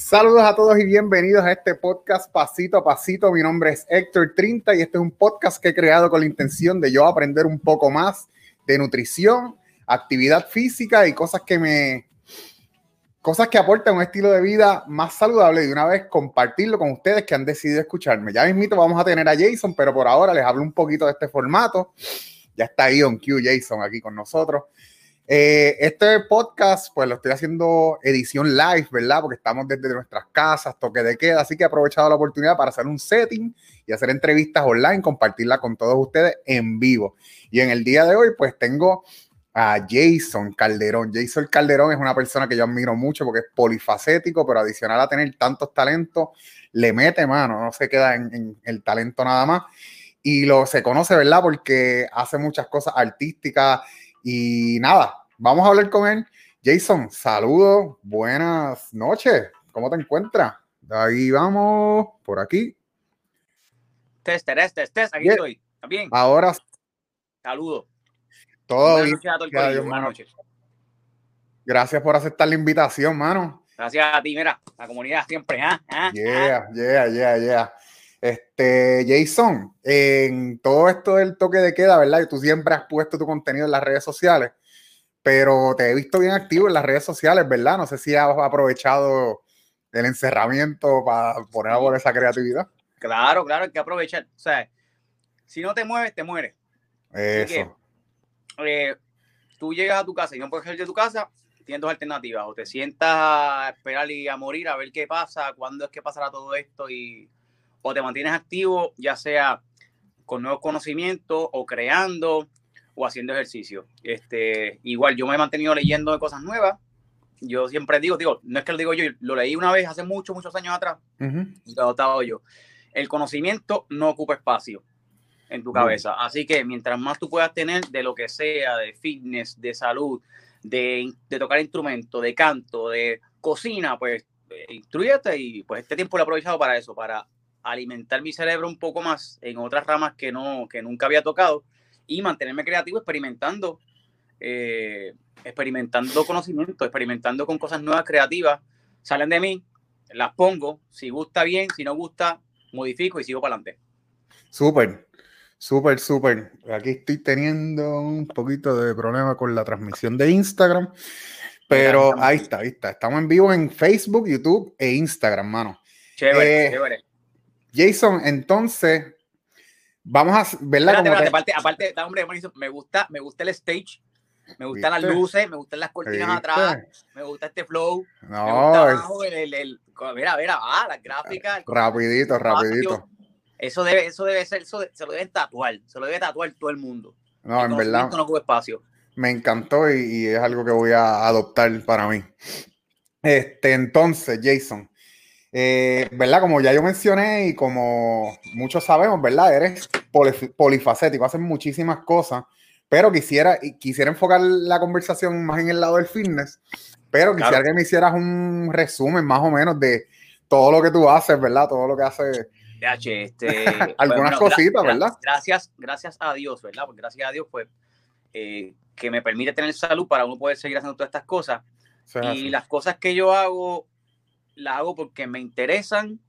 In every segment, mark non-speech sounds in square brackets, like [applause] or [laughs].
Saludos a todos y bienvenidos a este podcast Pasito a Pasito. Mi nombre es Héctor Trinta y este es un podcast que he creado con la intención de yo aprender un poco más de nutrición, actividad física y cosas que me cosas que aportan un estilo de vida más saludable y una vez compartirlo con ustedes que han decidido escucharme. Ya mismito vamos a tener a Jason, pero por ahora les hablo un poquito de este formato. Ya está Ion Q Jason aquí con nosotros. Eh, este podcast, pues lo estoy haciendo edición live, ¿verdad? Porque estamos desde nuestras casas, toque de queda, así que he aprovechado la oportunidad para hacer un setting y hacer entrevistas online, compartirla con todos ustedes en vivo. Y en el día de hoy, pues tengo a Jason Calderón. Jason Calderón es una persona que yo admiro mucho porque es polifacético, pero adicional a tener tantos talentos, le mete mano, no se queda en, en el talento nada más. Y lo se conoce, ¿verdad? Porque hace muchas cosas artísticas y nada, vamos a hablar con él. Jason, saludos, buenas noches. ¿Cómo te encuentras? Ahí vamos, por aquí. Test, test, test, test. Aquí estoy. ¿Está bien? Ahora. Saludos. Todo Buenas noches a todo el buenas noches. Gracias por aceptar la invitación, mano. Gracias a ti, mira, la comunidad siempre. ¿Ah? ¿Ah? Yeah, yeah, yeah, yeah. Este, Jason, en todo esto del toque de queda, ¿verdad? Y tú siempre has puesto tu contenido en las redes sociales, pero te he visto bien activo en las redes sociales, ¿verdad? No sé si has aprovechado el encerramiento para poner a por esa creatividad. Claro, claro, hay que aprovechar. O sea, si no te mueves, te mueres. Eso. Eh, tú llegas a tu casa y no puedes salir de tu casa, tienes dos alternativas. O te sientas a esperar y a morir, a ver qué pasa, cuándo es que pasará todo esto, y, o te mantienes activo, ya sea con nuevos conocimientos, o creando, o haciendo ejercicio. Este, igual, yo me he mantenido leyendo de cosas nuevas. Yo siempre digo, digo, no es que lo digo yo, lo leí una vez hace muchos, muchos años atrás, Ujú. y lo he adoptado yo. El conocimiento no ocupa espacio en tu cabeza. Así que mientras más tú puedas tener de lo que sea, de fitness, de salud, de, de tocar instrumento, de canto, de cocina, pues eh, instruyete y pues este tiempo lo he aprovechado para eso, para alimentar mi cerebro un poco más en otras ramas que no que nunca había tocado y mantenerme creativo experimentando eh, experimentando conocimiento experimentando con cosas nuevas creativas salen de mí las pongo si gusta bien si no gusta modifico y sigo para adelante Súper, súper, súper. Aquí estoy teniendo un poquito de problema con la transmisión de Instagram, pero ahí está, ahí está. Estamos en vivo en Facebook, YouTube e Instagram, mano. chévere Eh, chévere Jason, entonces, vamos a. Espérate, Como espérate, que- aparte, aparte, da, hombre, me gusta, me gusta el stage, me gustan las luces, me gustan las cortinas ¿Viste? atrás, me gusta este flow, me No, gusta es abajo el, el, el- mira, mira, ah, las gráficas, el rapidito, rapidito. espacio. Eso debe, eso debe ser, eso de- se lo deben tatuar, se lo debe tatuar todo el mundo. No, en verdad, no ocupa espacio. me encantó y, y es algo que voy a adoptar para mí. Este, entonces, Jason, eh, ¿verdad? Como ya yo mencioné y como muchos sabemos, ¿verdad? Eres polif- polifacético, haces muchísimas cosas, pero quisiera, quisiera enfocar la conversación más en el lado del fitness, pero quisiera Claro. que me hicieras un resumen más o menos de todo lo que tú haces, ¿verdad? Todo lo que haces. Este, [laughs] Algunas gra- cositas, gra- ¿verdad? Gracias, gracias a Dios, ¿verdad? Porque gracias a Dios, pues, eh, que me permite tener salud para uno poder seguir haciendo todas estas cosas. Y así. las cosas que yo hago, las hago porque me interesan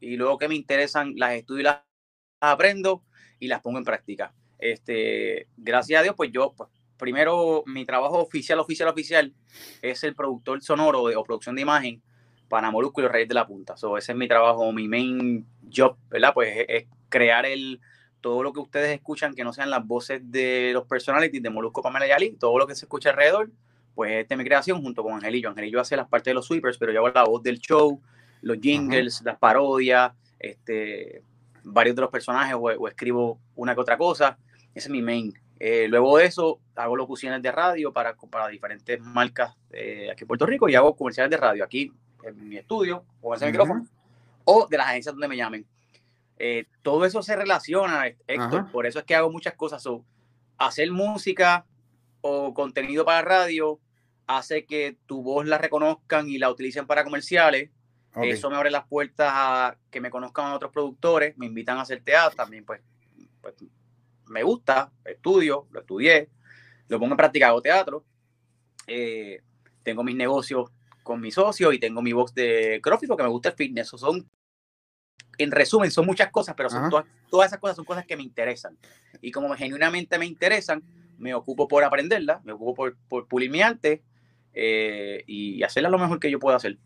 y luego que me interesan, las estudio y las aprendo y las pongo en práctica. Este, gracias a Dios, pues yo, pues, primero, mi trabajo oficial, oficial, oficial es el productor sonoro de- o producción de imagen para Molusco y los Reyes de la Punta. So, ese es mi trabajo, mi main job, ¿verdad? Pues es, crear el todo lo que ustedes escuchan que no sean las voces de los personalities de Molusco, Pamela y Ali, todo lo que se escucha alrededor, pues esta es mi creación junto con Angelillo. Angelillo hace las partes de los sweepers, pero yo hago la voz del show, los jingles, las parodias, este, varios de los personajes o, o escribo una que otra cosa. Ese es mi main. Eh, luego de eso, hago locuciones de radio para, para diferentes marcas eh, aquí en Puerto Rico y hago comerciales de radio aquí en mi estudio con ese micrófono o de las agencias donde me llamen. Eh, todo eso se relaciona, Héctor, por eso es que hago muchas cosas. So, hacer música o contenido para radio hace que tu voz la reconozcan y la utilicen para comerciales. Eso me abre las puertas a que me conozcan otros productores, me invitan a hacer teatro, también pues, pues me gusta, estudio, lo estudié, lo pongo en práctica, hago teatro. Eh, tengo mis negocios con mi socio y tengo mi box de CrossFit porque me gusta el fitness. son, en resumen, son muchas cosas, pero son todas, todas esas cosas son cosas que me interesan. Y como genuinamente me interesan, me ocupo por aprenderlas, me ocupo por, por pulir mi arte eh, y hacerla lo mejor que yo pueda hacer.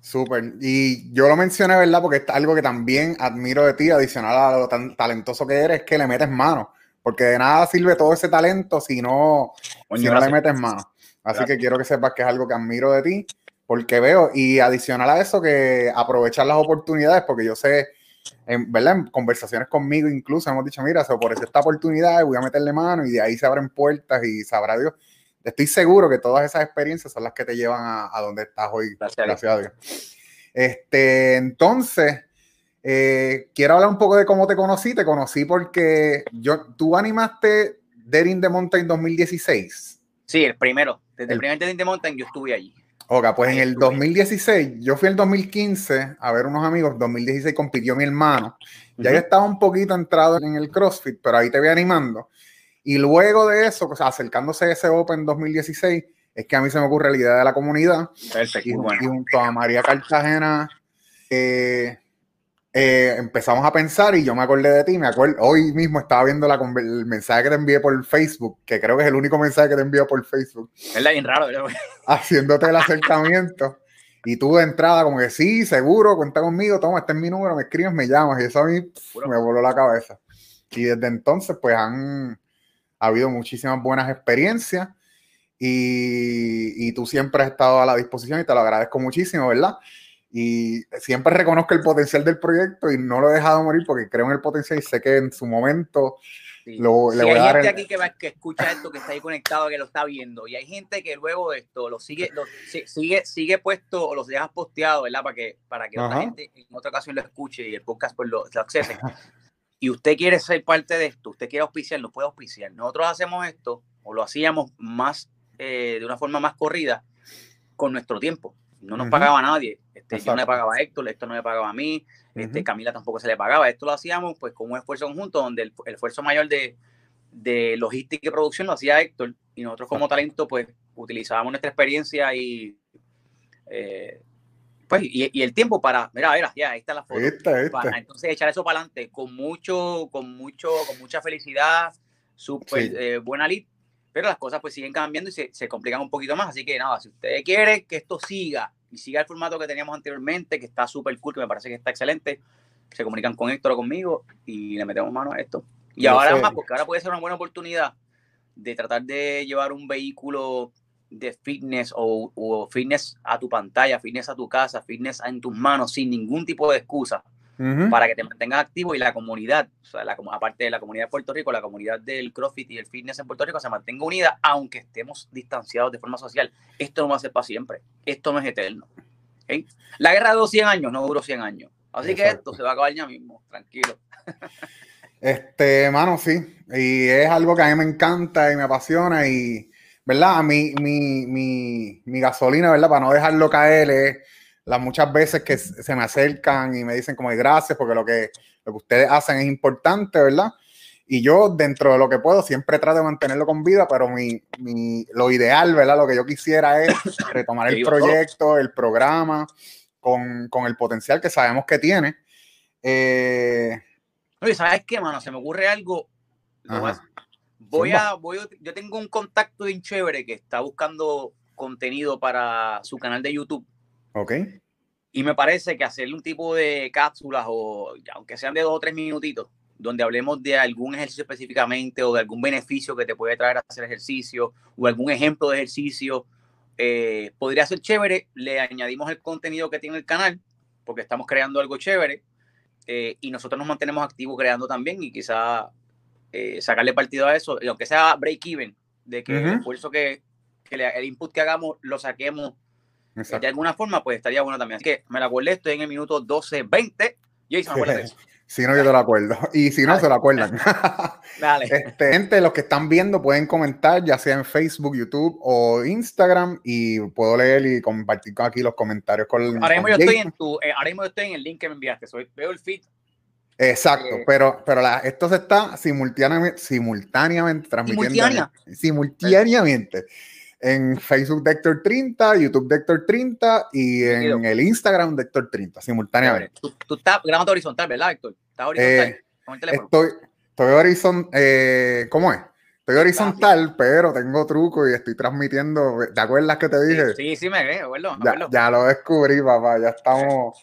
Súper. Y yo lo mencioné, ¿verdad? Porque es algo que también admiro de ti, adicional a lo tan talentoso que eres, que le metes mano. Porque de nada sirve todo ese talento si no, si no le metes mano. Así que quiero que sepas que es algo que admiro de ti, porque veo, y adicional a eso, que aprovechar las oportunidades, porque yo sé, en, ¿verdad? En conversaciones conmigo incluso hemos dicho, mira, se por esta oportunidad voy a meterle mano y de ahí se abren puertas y sabrá Dios estoy seguro que todas esas experiencias son las que te llevan a, donde estás hoy. Gracias, a Dios. Este, entonces, eh, quiero hablar un poco de cómo te conocí. Te conocí porque yo, tú animaste Dead in the Mountain 2016. Sí, el primero. Desde el, primer Dead in the Mountain yo estuve allí. Ok, pues en el 2016, yo fui el 2015 a ver unos amigos, 2016 compitió mi hermano, ya yo estaba un poquito entrado en el CrossFit, pero ahí te voy animando. Y luego de eso, sea, acercándose a ese Open 2016, es que a mí se me ocurre la idea de la comunidad. Perfecto. Y, junto a María Cartagena eh, eh, empezamos a pensar y yo me acordé de ti. Me acuerdo, hoy mismo estaba viendo la, el mensaje que te envié por Facebook, que creo que es el único mensaje que te envió por Facebook. Es bien raro, ¿verdad? [laughs] Haciéndote el acercamiento. Y tú de entrada, como que sí, seguro, cuenta conmigo, toma, este es mi número, me escribes, me llamas. Y eso a mí me voló la cabeza. Y desde entonces, pues han, ha habido muchísimas buenas experiencias y, y, tú siempre has estado a la disposición y te lo agradezco muchísimo, ¿verdad? Y siempre reconozco el potencial del proyecto y no lo he dejado morir porque creo en el potencial y sé que en su momento Lo, le voy hay a dar gente aquí que, que, escucha esto, que está ahí conectado, que lo está viendo. Y hay gente que luego de esto lo sigue, lo, sigue, sigue puesto o los dejas posteado, ¿verdad? Para que, para que otra gente en otra ocasión lo escuche y el podcast pues lo, lo accese [laughs] y usted quiere ser parte de esto, usted quiere auspiciar, no puede auspiciar. Nosotros hacemos esto, o lo hacíamos más, eh, de una forma más corrida, con nuestro tiempo. No nos pagaba nadie. Este, yo no le pagaba a Héctor, esto no me pagaba a mí, este, Camila tampoco se le pagaba. Esto lo hacíamos pues con un esfuerzo conjunto donde el, esfuerzo mayor de, de, logística y producción lo hacía Héctor y nosotros como talento pues utilizábamos nuestra experiencia y eh, pues, y, el tiempo para, mira, mira, ya, ahí está la foto. Para, entonces echar eso para adelante con mucho, con mucho, con mucha felicidad, súper eh, buena lead, pero las cosas pues siguen cambiando y se, se, complican un poquito más. Así que nada, si usted quiere que esto siga y siga el formato que teníamos anteriormente, que está súper cool, que me parece que está excelente, se comunican con Héctor o conmigo y le metemos mano a esto. Y ahora más, porque ahora puede ser una buena oportunidad de tratar de llevar un vehículo de fitness o, fitness a tu pantalla, fitness a tu casa, fitness en tus manos, sin ningún tipo de excusa, para que te mantengas activo y la comunidad, o sea, la, aparte de la comunidad de Puerto Rico, la comunidad del CrossFit y el fitness en Puerto Rico se mantenga unida, aunque estemos distanciados de forma social. Esto no va a ser para siempre, esto no es eterno. La guerra de 100 años no duró 100 años, así que esto se va a acabar ya mismo, tranquilo. Este, mano, sí, y es algo que a mí me encanta y me apasiona y ¿verdad? Mi, mi, mi, mi gasolina, ¿verdad? Para no dejarlo caer es las muchas veces que se me acercan y me dicen como gracias porque lo que, lo que ustedes hacen es importante, ¿verdad? Y yo dentro de lo que puedo siempre trato de mantenerlo con vida, pero mi, mi lo ideal, ¿verdad? Lo que yo quisiera es [coughs] retomar el proyecto, el programa, con, con, el potencial que sabemos que tiene. Eh, Oye, ¿sabes qué, mano? Se me ocurre algo. Voy a, voy yo tengo un contacto bien chévere que está buscando contenido para su canal de YouTube. Ok. Y me parece que hacerle un tipo de cápsulas, o aunque sean de dos o tres minutitos, donde hablemos de algún ejercicio específicamente o de algún beneficio que te puede traer a hacer ejercicio o algún ejemplo de ejercicio, eh, podría ser chévere. Le añadimos el contenido que tiene el canal, porque estamos creando algo chévere. Eh, y nosotros nos mantenemos activos creando también y quizá eh, sacarle partido a eso, y aunque sea break-even, de que el esfuerzo que, que el input que hagamos lo saquemos de alguna forma, pues estaría bueno también. Así que me la acuerdo, estoy en el minuto 12, 20. y se me acuerda eso. [laughs] Si no, yo te lo acuerdo. [laughs] Y si no, se lo acuerdan. [laughs] Dale. Este, gente, los que están viendo pueden comentar, ya sea en Facebook, YouTube o Instagram, y puedo leer y compartir aquí los comentarios con Ahora mismo, yo estoy, en tu, eh, ahora mismo yo estoy en el link que me enviaste. Soy, veo el feed Exacto, eh, pero, pero esto se está simultáneamente, simultáneamente transmitiendo. Simultáneamente. en Facebook de Héctor 30, YouTube de Héctor 30 y en el Instagram de Héctor 30, simultáneamente. Tú, estás grabando horizontal, ¿verdad, Héctor? ¿Estás horizontal eh, con el teléfono? Estoy, estoy horizontal, eh, ¿cómo es? Estoy horizontal, pero tengo truco y estoy transmitiendo. ¿Te acuerdas que te dije? Sí, sí, me veo, ya, ya, lo descubrí, papá. Ya estamos,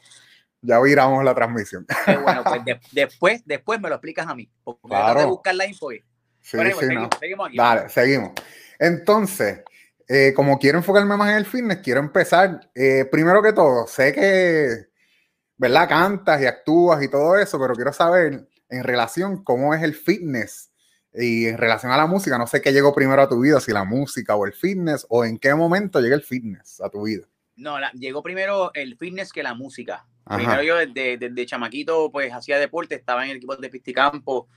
ya viramos la transmisión. [laughs] bueno, pues después, después me lo explicas a mí. Porque claro. que buscar la info. Sí, sí, seguimos, seguimos aquí. Dale, seguimos. Entonces, eh, como quiero enfocarme más en el fitness, quiero empezar. Eh, primero que todo, sé que, ¿verdad? Cantas y actúas y todo eso, pero quiero saber en relación cómo es el fitness y en relación a la música. No sé qué llegó primero a tu vida, si la música o el fitness, o en qué momento llega el fitness a tu vida. No, llegó primero el fitness que la música. Primero yo desde, chamaquito, pues hacía deporte, estaba en el equipo de pisticampo,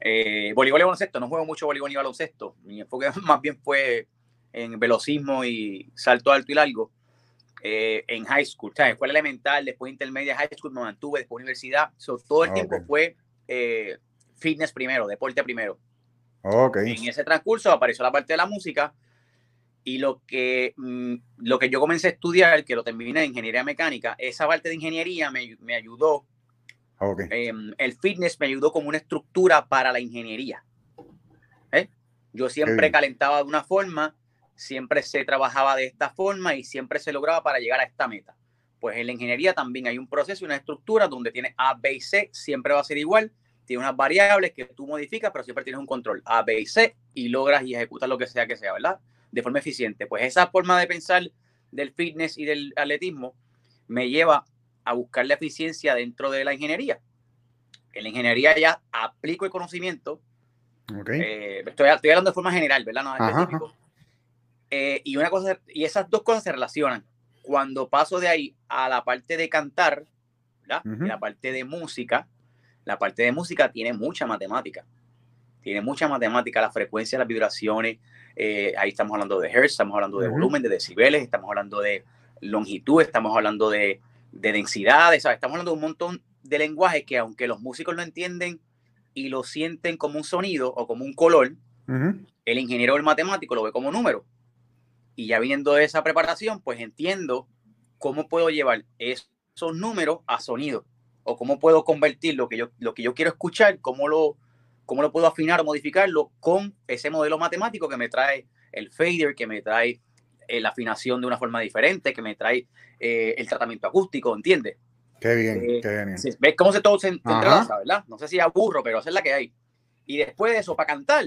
eh, voleibol y baloncesto. No juego mucho voleibol ni baloncesto. Mi enfoque [laughs] más bien fue en velocismo y salto alto y largo eh, en high school, sea, Escuela elemental, después intermedia, high school, me mantuve, después universidad. todo el ah, tiempo fue eh, fitness primero, deporte primero. Okay. En ese transcurso apareció la parte de la música y lo que, mm, lo que yo comencé a estudiar, que lo terminé en ingeniería mecánica, esa parte de ingeniería me, me ayudó. Okay. Em, el fitness me ayudó como una estructura para la ingeniería. ¿eh? Yo siempre calentaba de una forma siempre se trabajaba de esta forma y siempre se lograba para llegar a esta meta. Pues en la ingeniería también hay un proceso y una estructura donde tiene A, B y C, siempre va a ser igual. Tiene unas variables que tú modificas, pero siempre tienes un control A, B y C y logras y ejecutas lo que sea que sea, ¿verdad? De forma eficiente. Pues esa forma de pensar del fitness y del atletismo me lleva a buscar la eficiencia dentro de la ingeniería. En la ingeniería ya aplico el conocimiento. Eh, estoy, hablando de forma general, ¿verdad? No específico. Eh, y, una cosa, y esas dos cosas se relacionan. Cuando paso de ahí a la parte de cantar, la parte de música, la parte de música tiene mucha matemática. Tiene mucha matemática, la frecuencia, las vibraciones. Eh, ahí estamos hablando de hertz, estamos hablando de volumen, de decibeles, estamos hablando de longitud, estamos hablando de, de densidades, estamos hablando de un montón de lenguajes que aunque los músicos lo entienden y lo sienten como un sonido o como un color, el ingeniero o el matemático lo ve como número. Y ya viendo esa preparación, pues entiendo cómo puedo llevar esos números a sonido o cómo puedo convertir lo que yo, lo que yo quiero escuchar, cómo lo, cómo lo puedo afinar o modificarlo con ese modelo matemático que me trae el fader, que me trae eh, la afinación de una forma diferente, que me trae eh, el tratamiento acústico, ¿entiendes? Qué bien, eh, qué bien. ¿Ves cómo se todo se, entrelaza, verdad? No sé si aburro, pero esa es la que hay. Y después de eso, para cantar,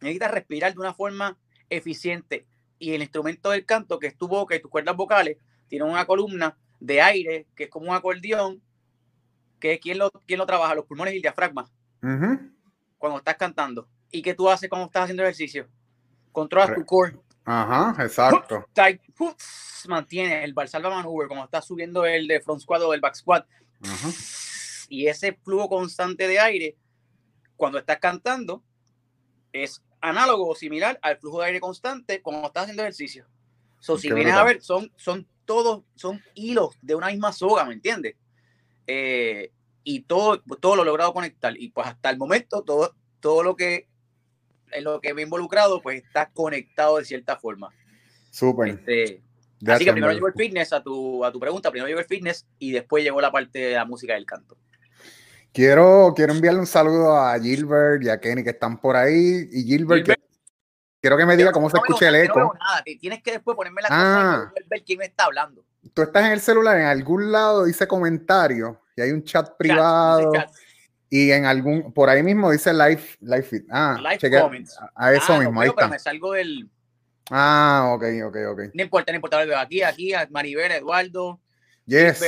necesitas respirar de una forma eficiente y el instrumento del canto, que es tu boca y tus cuerdas vocales, tiene una columna de aire que es como un acordeón, que ¿quién lo, quién lo trabaja? Los pulmones y el diafragma. Cuando estás cantando. ¿Y qué tú haces cuando estás haciendo ejercicio? Controlas tu core. Ajá, exacto. [laughs] Mantiene el Valsalva Maneuver, como estás subiendo el de front squat o el back squat. Y ese flujo constante de aire, cuando estás cantando, es análogo o similar al flujo de aire constante cuando estás haciendo ejercicio. So, si vienes a ver, son, son todos, son hilos de una misma soga, ¿me entiendes? Eh, y todo, todo lo he logrado conectar. Y pues hasta el momento, todo, todo lo que en lo que me he involucrado, pues está conectado de cierta forma. Súper. Este, así que primero llegó el fitness a tu, a tu pregunta, primero llegó el fitness y después llegó la parte de la música del canto. Quiero, quiero enviarle un saludo a Gilbert y a Kenny que están por ahí. Y Gilbert, quiero que me diga cómo se escucha el eco. No nada, tienes que después ponerme la ah, cosa y ver quién me está hablando. Tú estás en el celular, en algún lado dice comentario y hay un chat privado. Y en algún, por ahí mismo dice live, live feed. Ah, live comments. A, eso ah, mismo, ahí está. Pero me salgo del. Ah, ok, ok, ok. No importa, no importa. Aquí, aquí, a Maribel, Eduardo. Yes.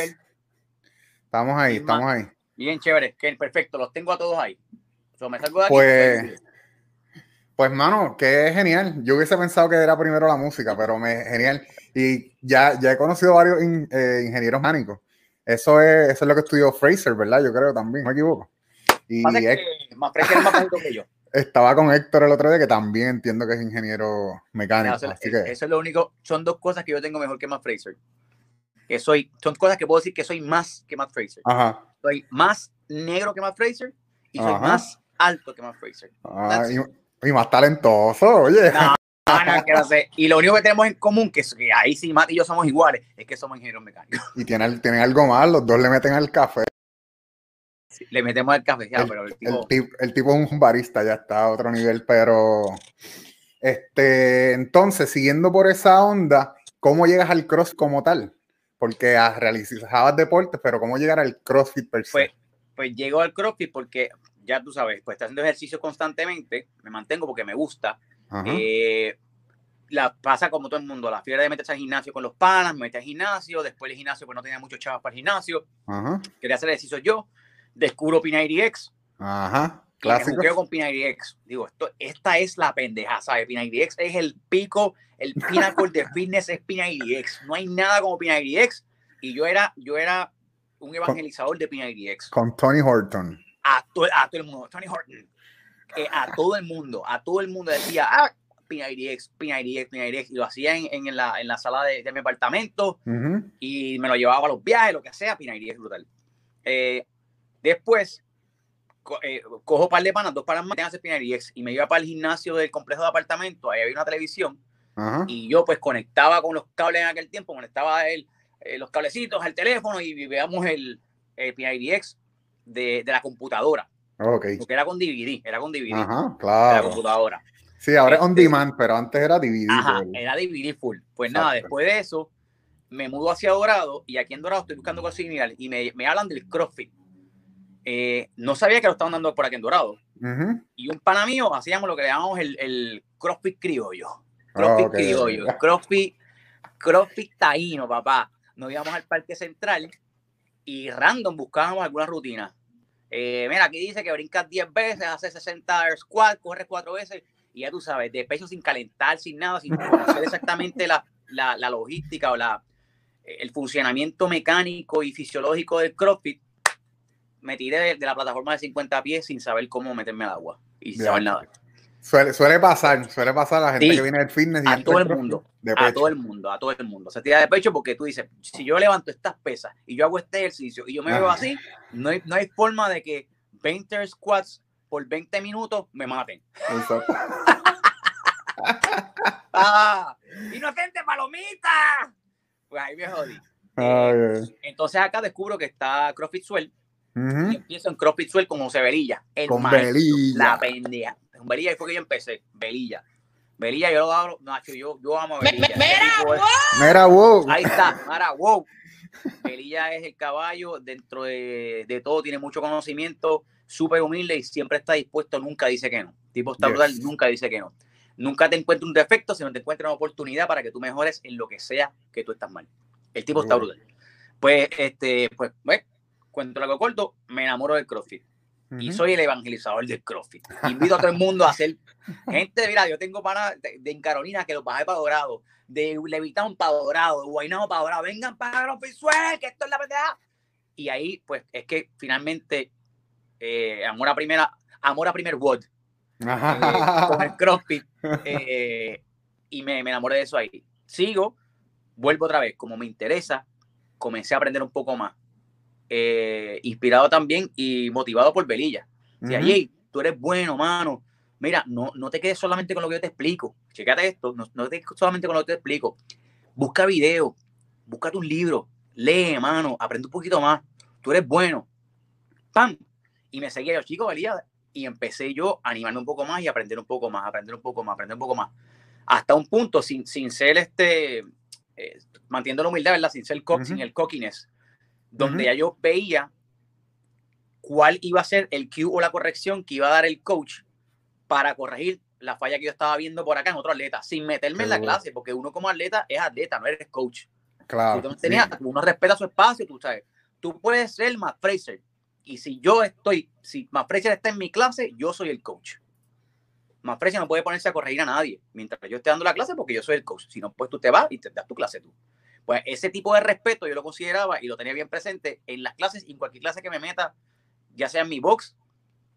Estamos ahí, estamos ahí. Bien chévere, que perfecto, los tengo a todos ahí. me salgo de aquí, pues, pues, mano, que genial. Yo hubiese pensado que era primero la música, pero me genial. Y ya, ya he conocido varios eh, ingenieros mánicos. Eso es, eso es lo que estudió Fraser, ¿verdad? Yo creo también, no me equivoco. Y más es más que yo. [laughs] Estaba con Héctor el otro día, que también entiendo que es ingeniero mecánico. eso, es lo único, son dos cosas que yo tengo mejor que Matt Fraser. Que soy, son cosas que puedo decir que soy más que Matt Fraser. Ajá soy más negro que Matt Fraser y soy más alto que Matt Fraser. y, más talentoso, oye. Y lo único que tenemos en común, que, que ahí sí Matt y yo somos iguales, es que somos ingenieros mecánicos. Y tienen, tienen algo más, los dos le meten al café. le metemos al café, ya, el, pero el tipo... El, tipo es un barista, ya está a otro nivel, pero... Este, entonces, siguiendo por esa onda, ¿cómo llegas al cross como tal? Porque realizabas deportes, pero ¿cómo llegar al crossfit per se? Pues, pues llego al crossfit porque ya tú sabes, pues haciendo ejercicio constantemente, me mantengo porque me gusta. Eh, la pasa como todo el mundo, la fiebre de meterse al gimnasio con los panas, me metí al gimnasio, después el gimnasio pues no tenía muchos chavos para el gimnasio, quería hacer ejercicio yo, descubro Pina X. Ajá. Clásico. con Pina X. Digo, esto, esta es la pendeja, ¿sabes? Pina X es el pico, el pinnacle de [laughs] fitness es Pina X. No hay nada como Pina X. Y yo era, yo era un evangelizador de Pina X. Con Tony Horton a, todo el mundo, Tony Horton, eh, a todo el mundo, a todo el mundo decía, ah, PIDX, PIDX, PIDX, y lo hacía en, en, la, en la sala de, de mi apartamento y me lo llevaba a los viajes, lo que sea, PIDX brutal. Eh, después, eh, cojo un par de panas, dos panas más, hacer PIDX y me iba para el gimnasio del complejo de apartamento, ahí había una televisión y yo pues conectaba con los cables en aquel tiempo, conectaba el, los cablecitos al teléfono y veamos el, el PIDX de, de la computadora. Okay. Porque era con DVD, era con DVD. Ajá, claro. La computadora. Sí, ahora es on este, demand, pero antes era DVD. Ajá, era DVD full. Pues nada, después de eso, me mudo hacia Dorado y aquí en Dorado estoy buscando cosas similares y me, me hablan del CrossFit. Eh, no sabía que lo estaban dando por aquí en Dorado. Y un pana mío hacíamos lo que le llamamos el, el CrossFit criollo. CrossFit criollo. CrossFit, CrossFit taíno, papá. Nos íbamos al Parque Central y random buscábamos alguna rutina. Eh, mira, aquí dice que brincas 10 veces, haces 60 squat, corres 4 veces y ya tú sabes, de pecho sin calentar, sin nada, sin conocer exactamente la, la, la logística o la, el funcionamiento mecánico y fisiológico del CrossFit, me tiré de, la plataforma de 50 pies sin saber cómo meterme al agua y sin saber nada. Suele, suele pasar, suele pasar a la gente que viene del fitness. Y a todo el mundo, a todo el mundo, a todo el mundo. Se tira de pecho porque tú dices, si yo levanto estas pesas y yo hago este ejercicio y yo me veo así, no hay, no hay forma de que 20 squats por 20 minutos me maten. ah, [laughs] ¡Inocente [laughs] palomita! Pues ahí me jodí. Eh, entonces acá descubro que está CrossFit Swell y empiezo en CrossFit Swell con José Velilla. El con. La pendeja. Con Velilla fue que yo empecé. Velilla. Velilla, yo lo hago, Nacho, yo, yo amo a Velilla. Mira, Mira, wow. Ahí está, mira, wow. Velilla es el caballo, dentro de, de todo tiene mucho conocimiento, súper humilde y siempre está dispuesto, nunca dice que no. Tipo está brutal, nunca dice que no. Nunca te encuentra un defecto, sino te encuentra una oportunidad para que tú mejores en lo que sea que tú estás mal. El tipo está brutal. Pues, este, pues, pues, cuento algo corto, me enamoro del CrossFit y soy el evangelizador del CrossFit. Invito a todo el mundo a hacer. [laughs] Gente, mira, yo tengo para de, Carolina que los bajé para Dorado, de Levitown para Dorado, de Guaynabo para Dorado. Vengan para CrossFit que esto es la pendeja. Y ahí, pues, es que finalmente, eh, amor a primera, amor a primer word, eh, con el CrossFit. Eh, y me, me enamoré de eso ahí. Sigo, vuelvo otra vez, como me interesa, comencé a aprender un poco más eh, inspirado también y motivado por Belilla. O sea, tú eres bueno, mano. Mira, no, no te quedes solamente con lo que yo te explico. Chécate esto, no, no te quedes solamente con lo que te explico. Busca videos, busca tus libros, lee, mano, aprende un poquito más. Tú eres bueno. ¡Pam! Y me seguía yo, chicos, Belilla. Y empecé yo a animarme un poco más y aprender un poco más, aprender un poco más, aprender un poco más. Hasta un punto, sin, sin ser este, eh, manteniendo la humildad, ¿verdad? Sin ser co sin el cockiness donde ya yo veía cuál iba a ser el cue o la corrección que iba a dar el coach para corregir la falla que yo estaba viendo por acá en otro atleta, sin meterme en la clase, porque uno como atleta es atleta, no eres coach. Claro. Uno respeta su espacio, tú sabes. Tú puedes ser Matt Fraser, y si yo estoy, si Matt Fraser está en mi clase, yo soy el coach. Matt Fraser no puede ponerse a corregir a nadie mientras yo esté dando la clase porque yo soy el coach. Si no, pues tú te vas y te das tu clase tú. Pues ese tipo de respeto yo lo consideraba y lo tenía bien presente en las clases y en cualquier clase que me meta, ya sea en mi box,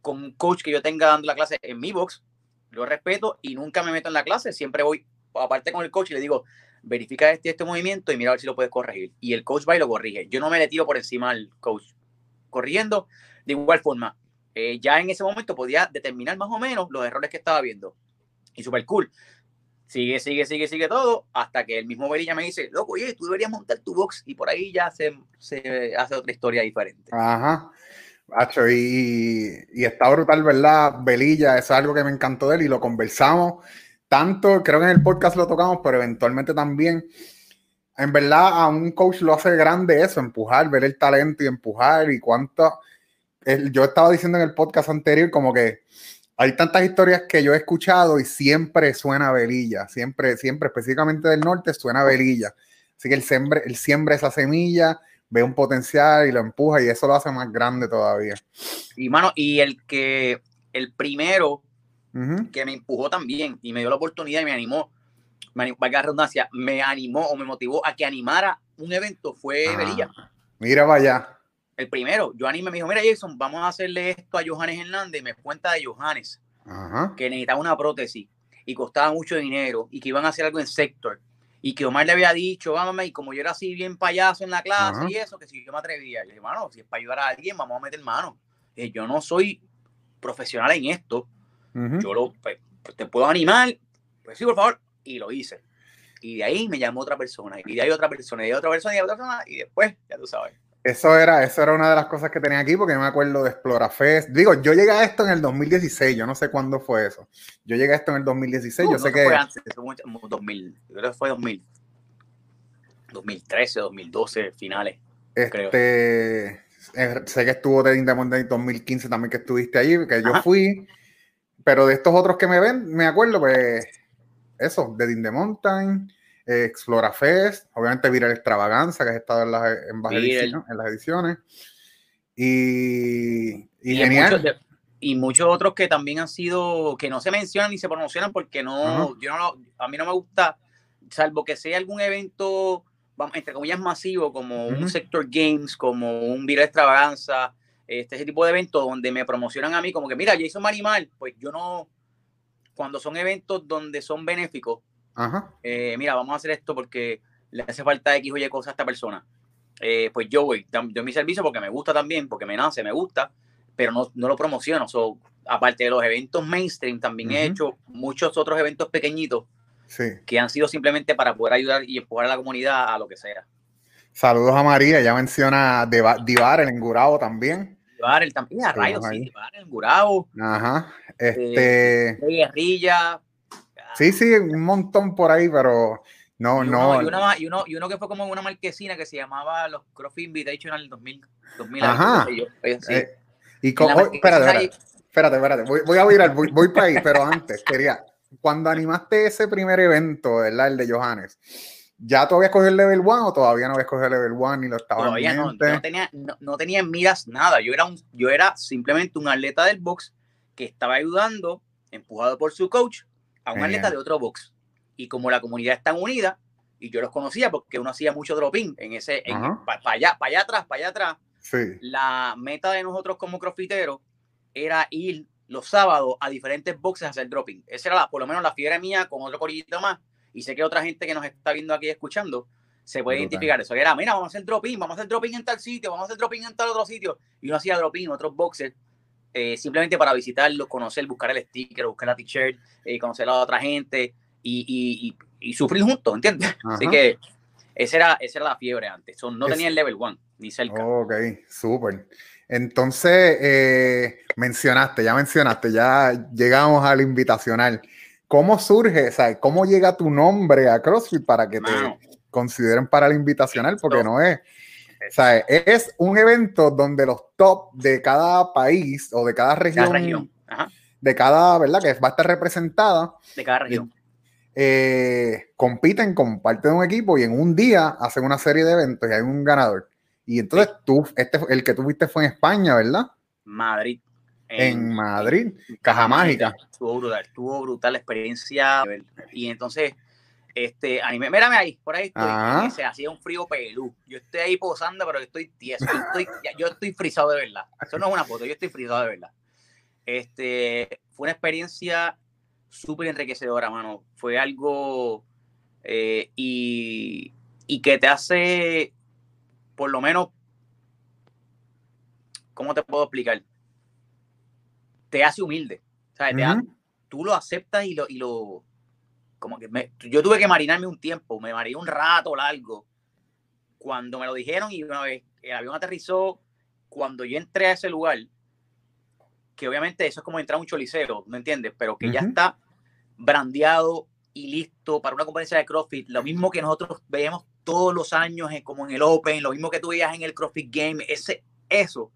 con un coach que yo tenga dando la clase en mi box, lo respeto y nunca me meto en la clase, siempre voy aparte con el coach y le digo, verifica este, este movimiento y mira a ver si lo puedes corregir. Y el coach va y lo corrige. Yo no me le tiro por encima al coach corrigiendo. De igual forma, eh, ya en ese momento podía determinar más o menos los errores que estaba viendo. Y súper cool. Sigue, sigue, sigue, sigue todo, hasta que el mismo Velilla me dice, loco, oye, tú deberías montar tu box, y por ahí ya se, se hace otra historia diferente. Ajá. Hacho, y, y, está brutal, ¿verdad? Velilla, es algo que me encantó de él y lo conversamos tanto, creo que en el podcast lo tocamos, pero eventualmente también. En verdad, a un coach lo hace grande eso, empujar, ver el talento y empujar y cuánto. yo estaba diciendo en el podcast anterior como que hay tantas historias que yo he escuchado y siempre suena velilla, siempre, siempre, específicamente del norte, suena velilla. Así que él siembra, él siembra esa semilla, ve un potencial y lo empuja y eso lo hace más grande todavía. Y mano, y el que el primero que me empujó también y me dio la oportunidad y me animó, me, valga la redundancia, me animó o me motivó a que animara un evento fue ah, Mira, vaya el primero, yo animé, me dijo, mira Jason, vamos a hacerle esto a Johannes Hernández. Y me cuenta de Johannes, que necesitaba una prótesis y costaba mucho dinero y que iban a hacer algo en sector. Y que Omar le había dicho, vamos, y como yo era así bien payaso en la clase y eso, que si yo me atrevía. Yo dije, mano, si es para ayudar a alguien, vamos a meter mano. Yo no soy profesional en esto. Yo lo, pues, pues, te puedo animar. Pues sí, por favor. Y lo hice. Y de ahí me llamó otra persona. Y de ahí otra persona. Y de otra persona. Y de otra persona. Y después, ya tú sabes. Eso era, eso era una de las cosas que tenía aquí, porque yo me acuerdo de Explorafest. Digo, yo llegué a esto en el 2016, yo no sé cuándo fue eso. Yo llegué a esto en el 2016, yo sé que... Fue antes, fue 2000, yo creo que fue 2000, 2013, 2012, finales. Este, eh, sé que estuvo de in en 2015 también que estuviste allí, que yo fui, pero de estos otros que me ven, me acuerdo, pues, eso, de In the Mountain, Explora Fest, obviamente Viral Extravaganza, que has estado en las, en, las ediciones. Y, y, genial. y muchos otros que también han sido, que no se mencionan ni se promocionan porque no, yo no a mí no me gusta, salvo que sea algún evento, entre comillas, masivo, como un Sector Games, como un Viral Extravaganza, este ese tipo de eventos donde me promocionan a mí como que, mira, Jason Marimal, pues yo no, cuando son eventos donde son benéficos, eh, mira, vamos a hacer esto porque le hace falta X o Y cosa a esta persona. Eh, pues yo voy, yo mi servicio porque me gusta también, porque me nace, me gusta, pero no, no lo promociono. aparte de los eventos mainstream, también he hecho muchos otros eventos pequeñitos que han sido simplemente para poder ayudar y empujar a la comunidad a lo que sea. Saludos a María, ella menciona Divar, el Engurao también. Divar, el también, a rayos, sí, Divar, el Engurao. Ajá. Eh, este. guerrilla, Sí, sí, un montón por ahí, pero no, no. Y, uno, y, uno, que fue como una marquesina que se llamaba los CrossFit Invitational 2000. 2000 Ajá. Eh, y como, espérate, espérate, espérate, voy, a virar, voy, voy para ahí, pero antes quería, cuando animaste ese primer evento, ¿verdad? El de Johannes, ¿ya tú habías cogido el level 1 o todavía no habías cogido el level 1 ni lo estaba Todavía no, no tenía, no, no, tenía en miras nada. Yo era, un, yo era simplemente un atleta del box que estaba ayudando, empujado por su coach, a un atleta de otro box. Y como la comunidad está unida, y yo los conocía porque uno hacía mucho dropping en ese, para allá, para allá atrás, para allá atrás. La meta de nosotros como crossfiteros era ir los sábados a diferentes boxes a hacer dropping. Esa era la, por lo menos la fiebre mía con otro corillito más. Y sé que otra gente que nos está viendo aquí escuchando se puede identificar eso. Era, mira, vamos a hacer dropping, vamos a hacer dropping en tal sitio, vamos a hacer dropping en tal otro sitio. Y uno hacía dropping en otros boxes eh, simplemente para visitarlos, conocer, buscar el sticker, buscar la t-shirt, eh, conocer a otra gente y, sufrir juntos, ¿entiendes? [laughs] Así que esa era, esa era la fiebre antes. no tenía el level 1 ni cerca. Ok, súper. Entonces, eh, mencionaste, ya mencionaste, ya llegamos al invitacional. ¿Cómo surge, o cómo llega tu nombre a CrossFit para que te consideren para el invitacional? Porque no es, o sea, es un evento donde los top de cada país o de cada región, de cada, ¿verdad? Que va a estar representada. De cada región. Eh, compiten como parte de un equipo y en un día hacen una serie de eventos y hay un ganador. Y entonces tú, este, el que tuviste fue en España, ¿verdad? Madrid. En, Madrid, Caja Mágica. Estuvo brutal, estuvo brutal la experiencia. Y entonces este, anime, mírame ahí, por ahí estoy. Ah. Se hacía un frío pelú. Yo estoy ahí posando, pero estoy tieso. Yo estoy, yo estoy frisado de verdad. Eso no es una foto, yo estoy frisado de verdad. Este, fue una experiencia súper enriquecedora, mano. Fue algo eh, y, y que te hace, por lo menos, ¿cómo te puedo explicar? Te hace humilde. ¿sabes? tú lo aceptas y lo, y lo como que me, yo tuve que marinarme un tiempo, me mariné un rato largo. Cuando me lo dijeron y una vez el avión aterrizó, cuando yo entré a ese lugar, que obviamente eso es como entrar a un choliseo, ¿me entiendes? Pero que ya está brandeado y listo para una competencia de CrossFit, lo mismo que nosotros vemos todos los años como en el Open, lo mismo que tú veías en el CrossFit Game, ese, eso,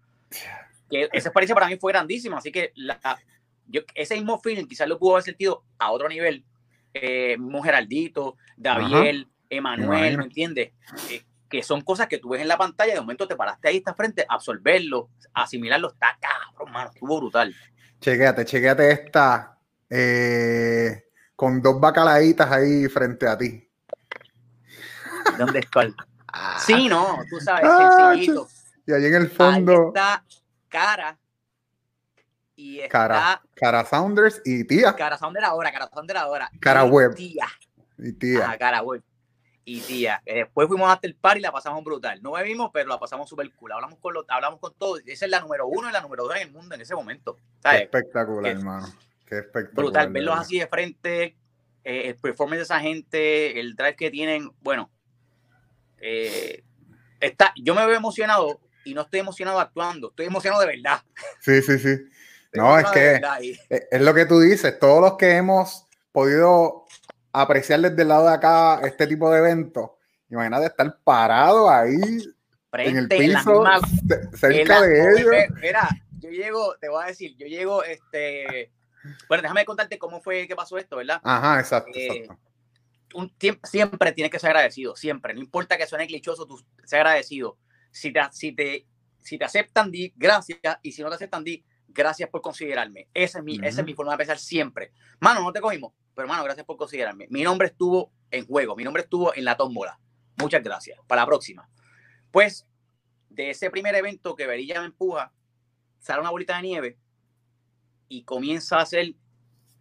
que esa experiencia para mí fue grandísima, así que la, yo, ese mismo feeling quizás lo pudo haber sentido a otro nivel, eh, mismo Geraldito, David, Emanuel, ¿me entiendes? Eh, que son cosas que tú ves en la pantalla, de momento te paraste ahí, estás frente, absorberlo, asimilarlo, está cabrón, mano, estuvo brutal. Chequéate, chequéate esta eh, con dos bacalaitas ahí frente a ti. ¿Dónde está? [laughs] sí, no, tú sabes, ah, sencillito. Y ahí en el fondo. está cara. Y está. Cara, cara Sounders y tía. Cara Sounders ahora, cara Sounders ahora. Cara web. Tía. Y tía. Cara web y tía. Eh, después fuimos hasta el par y la pasamos brutal. No bebimos, pero la pasamos súper cool. Hablamos con, los, hablamos con todos. Esa es la número uno y la número dos en el mundo en ese momento. Qué espectacular, hermano. Qué espectacular. Brutal. Verlos así de frente, eh, el performance de esa gente, el drive que tienen. Bueno, eh, está, yo me veo emocionado y no estoy emocionado actuando. Estoy emocionado de verdad. Sí, sí, sí. No, es que es lo que tú dices. Todos los que hemos podido apreciar desde el lado de acá este tipo de eventos. Imagínate estar parado ahí en el piso, cerca de ellos. Mira, yo llego, te voy a decir, yo llego, este, bueno, déjame contarte cómo fue que pasó esto, ¿verdad? Ajá, exacto, eh, Un, siempre tienes que ser agradecido, siempre. No importa que suene clichoso, tú sé agradecido. Si te, si te, si te aceptan, di gracias. Y si no te aceptan, di gracias por considerarme. Esa es mi, esa es mi forma de pensar siempre. Mano, no te cogimos pero hermano, gracias por considerarme. Mi nombre estuvo en juego, mi nombre estuvo en la tómbola. Muchas gracias. Para la próxima. Pues, de ese primer evento que Verilla me empuja, sale una bolita de nieve y comienza a hacer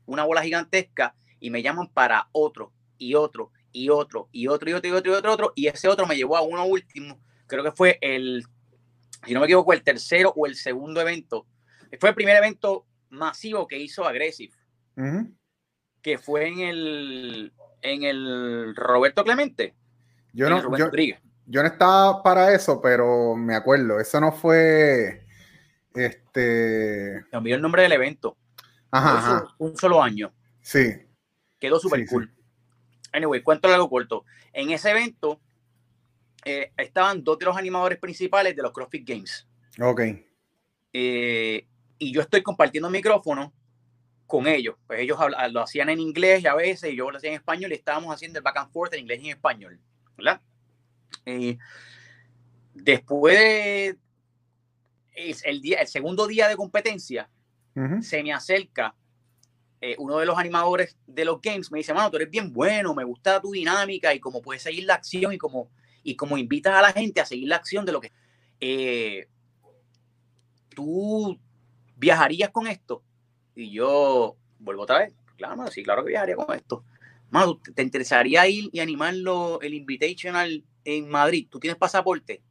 una bola gigantesca y me llaman para otro y otro y otro y otro y otro y otro y otro, y otro, y ese otro me llevó a uno último, creo que fue el, si no me equivoco, el tercero o el segundo evento. Fue el primer evento masivo que hizo Aggressive que fue en el, en el Roberto Clemente. Yo no, yo, no estaba para eso, pero me acuerdo, eso no fue este. Cambió el nombre del evento. Ajá, Un solo año. Sí. Quedó súper cool. Anyway, cuento algo corto. En ese evento eh, estaban dos de los animadores principales de los CrossFit Games. Ok. Eh, y yo estoy compartiendo micrófono con ellos. Pues ellos lo hacían en inglés y a veces yo lo hacía en español y estábamos haciendo el back and forth en inglés y en español. ¿verdad? después de el, día, el segundo día de competencia, se me acerca eh, uno de los animadores de los games, me dice, mano, tú eres bien bueno, me gusta tu dinámica y cómo puedes seguir la acción y como, y como invitas a la gente a seguir la acción de lo que... Eh, ¿Tú viajarías con esto? Y yo vuelvo otra vez. Claro, sí, claro que viajaría con esto. Mano, ¿te interesaría ir y animarlo el Invitational en Madrid? ¿Tú tienes pasaporte?